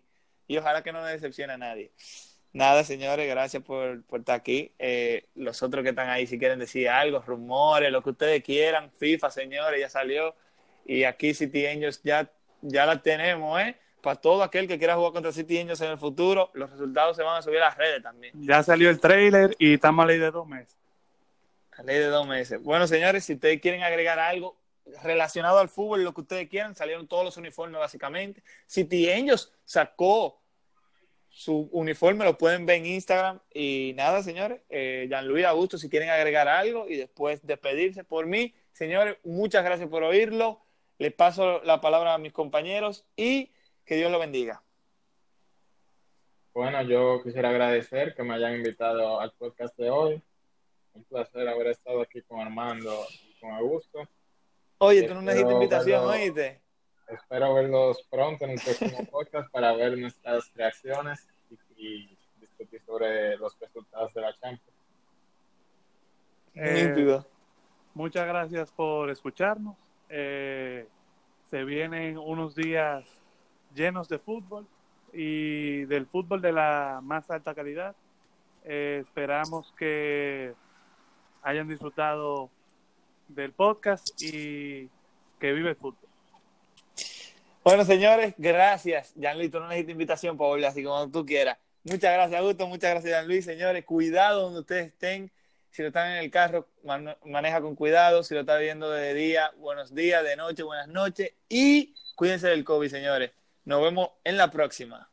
[SPEAKER 1] Y ojalá que no me decepcione a nadie. Nada, señores, gracias por, por estar aquí. Eh, los otros que están ahí, si quieren decir algo, rumores, lo que ustedes quieran. FIFA, señores, ya salió. Y aquí City Angels ya, ya la tenemos, ¿eh? Para todo aquel que quiera jugar contra City Angels en el futuro, los resultados se van a subir a las redes también.
[SPEAKER 2] Ya salió el trailer y estamos a ley de dos meses.
[SPEAKER 1] A ley de dos meses. Bueno, señores, si ustedes quieren agregar algo relacionado al fútbol, lo que ustedes quieran, salieron todos los uniformes básicamente. City Angels sacó su uniforme, lo pueden ver en Instagram. Y nada, señores, eh, Jean-Louis Augusto, si quieren agregar algo y después despedirse por mí, señores, muchas gracias por oírlo. Les paso la palabra a mis compañeros y que Dios lo bendiga.
[SPEAKER 3] Bueno, yo quisiera agradecer que me hayan invitado al podcast de hoy. Un placer haber estado aquí con Armando y con Augusto.
[SPEAKER 1] Oye, tú no necesitas invitación, oíste.
[SPEAKER 3] Espero verlos pronto en el próximo podcast para ver nuestras reacciones y, discutir sobre los resultados de la Champions.
[SPEAKER 2] Eh, muchas gracias por escucharnos. Eh, se vienen unos días llenos de fútbol y del fútbol de la más alta calidad. Eh, esperamos que hayan disfrutado del podcast y que vive el fútbol.
[SPEAKER 1] Bueno, señores, gracias. Luis, tú no necesitas invitación para volver así como tú quieras. Muchas gracias, Augusto. Muchas gracias, Luis. Señores, cuidado donde ustedes estén. Si lo están en el carro, maneja con cuidado. Si lo está viendo de día, buenos días, de noche, buenas noches. Y cuídense del COVID, señores. Nos vemos en la próxima.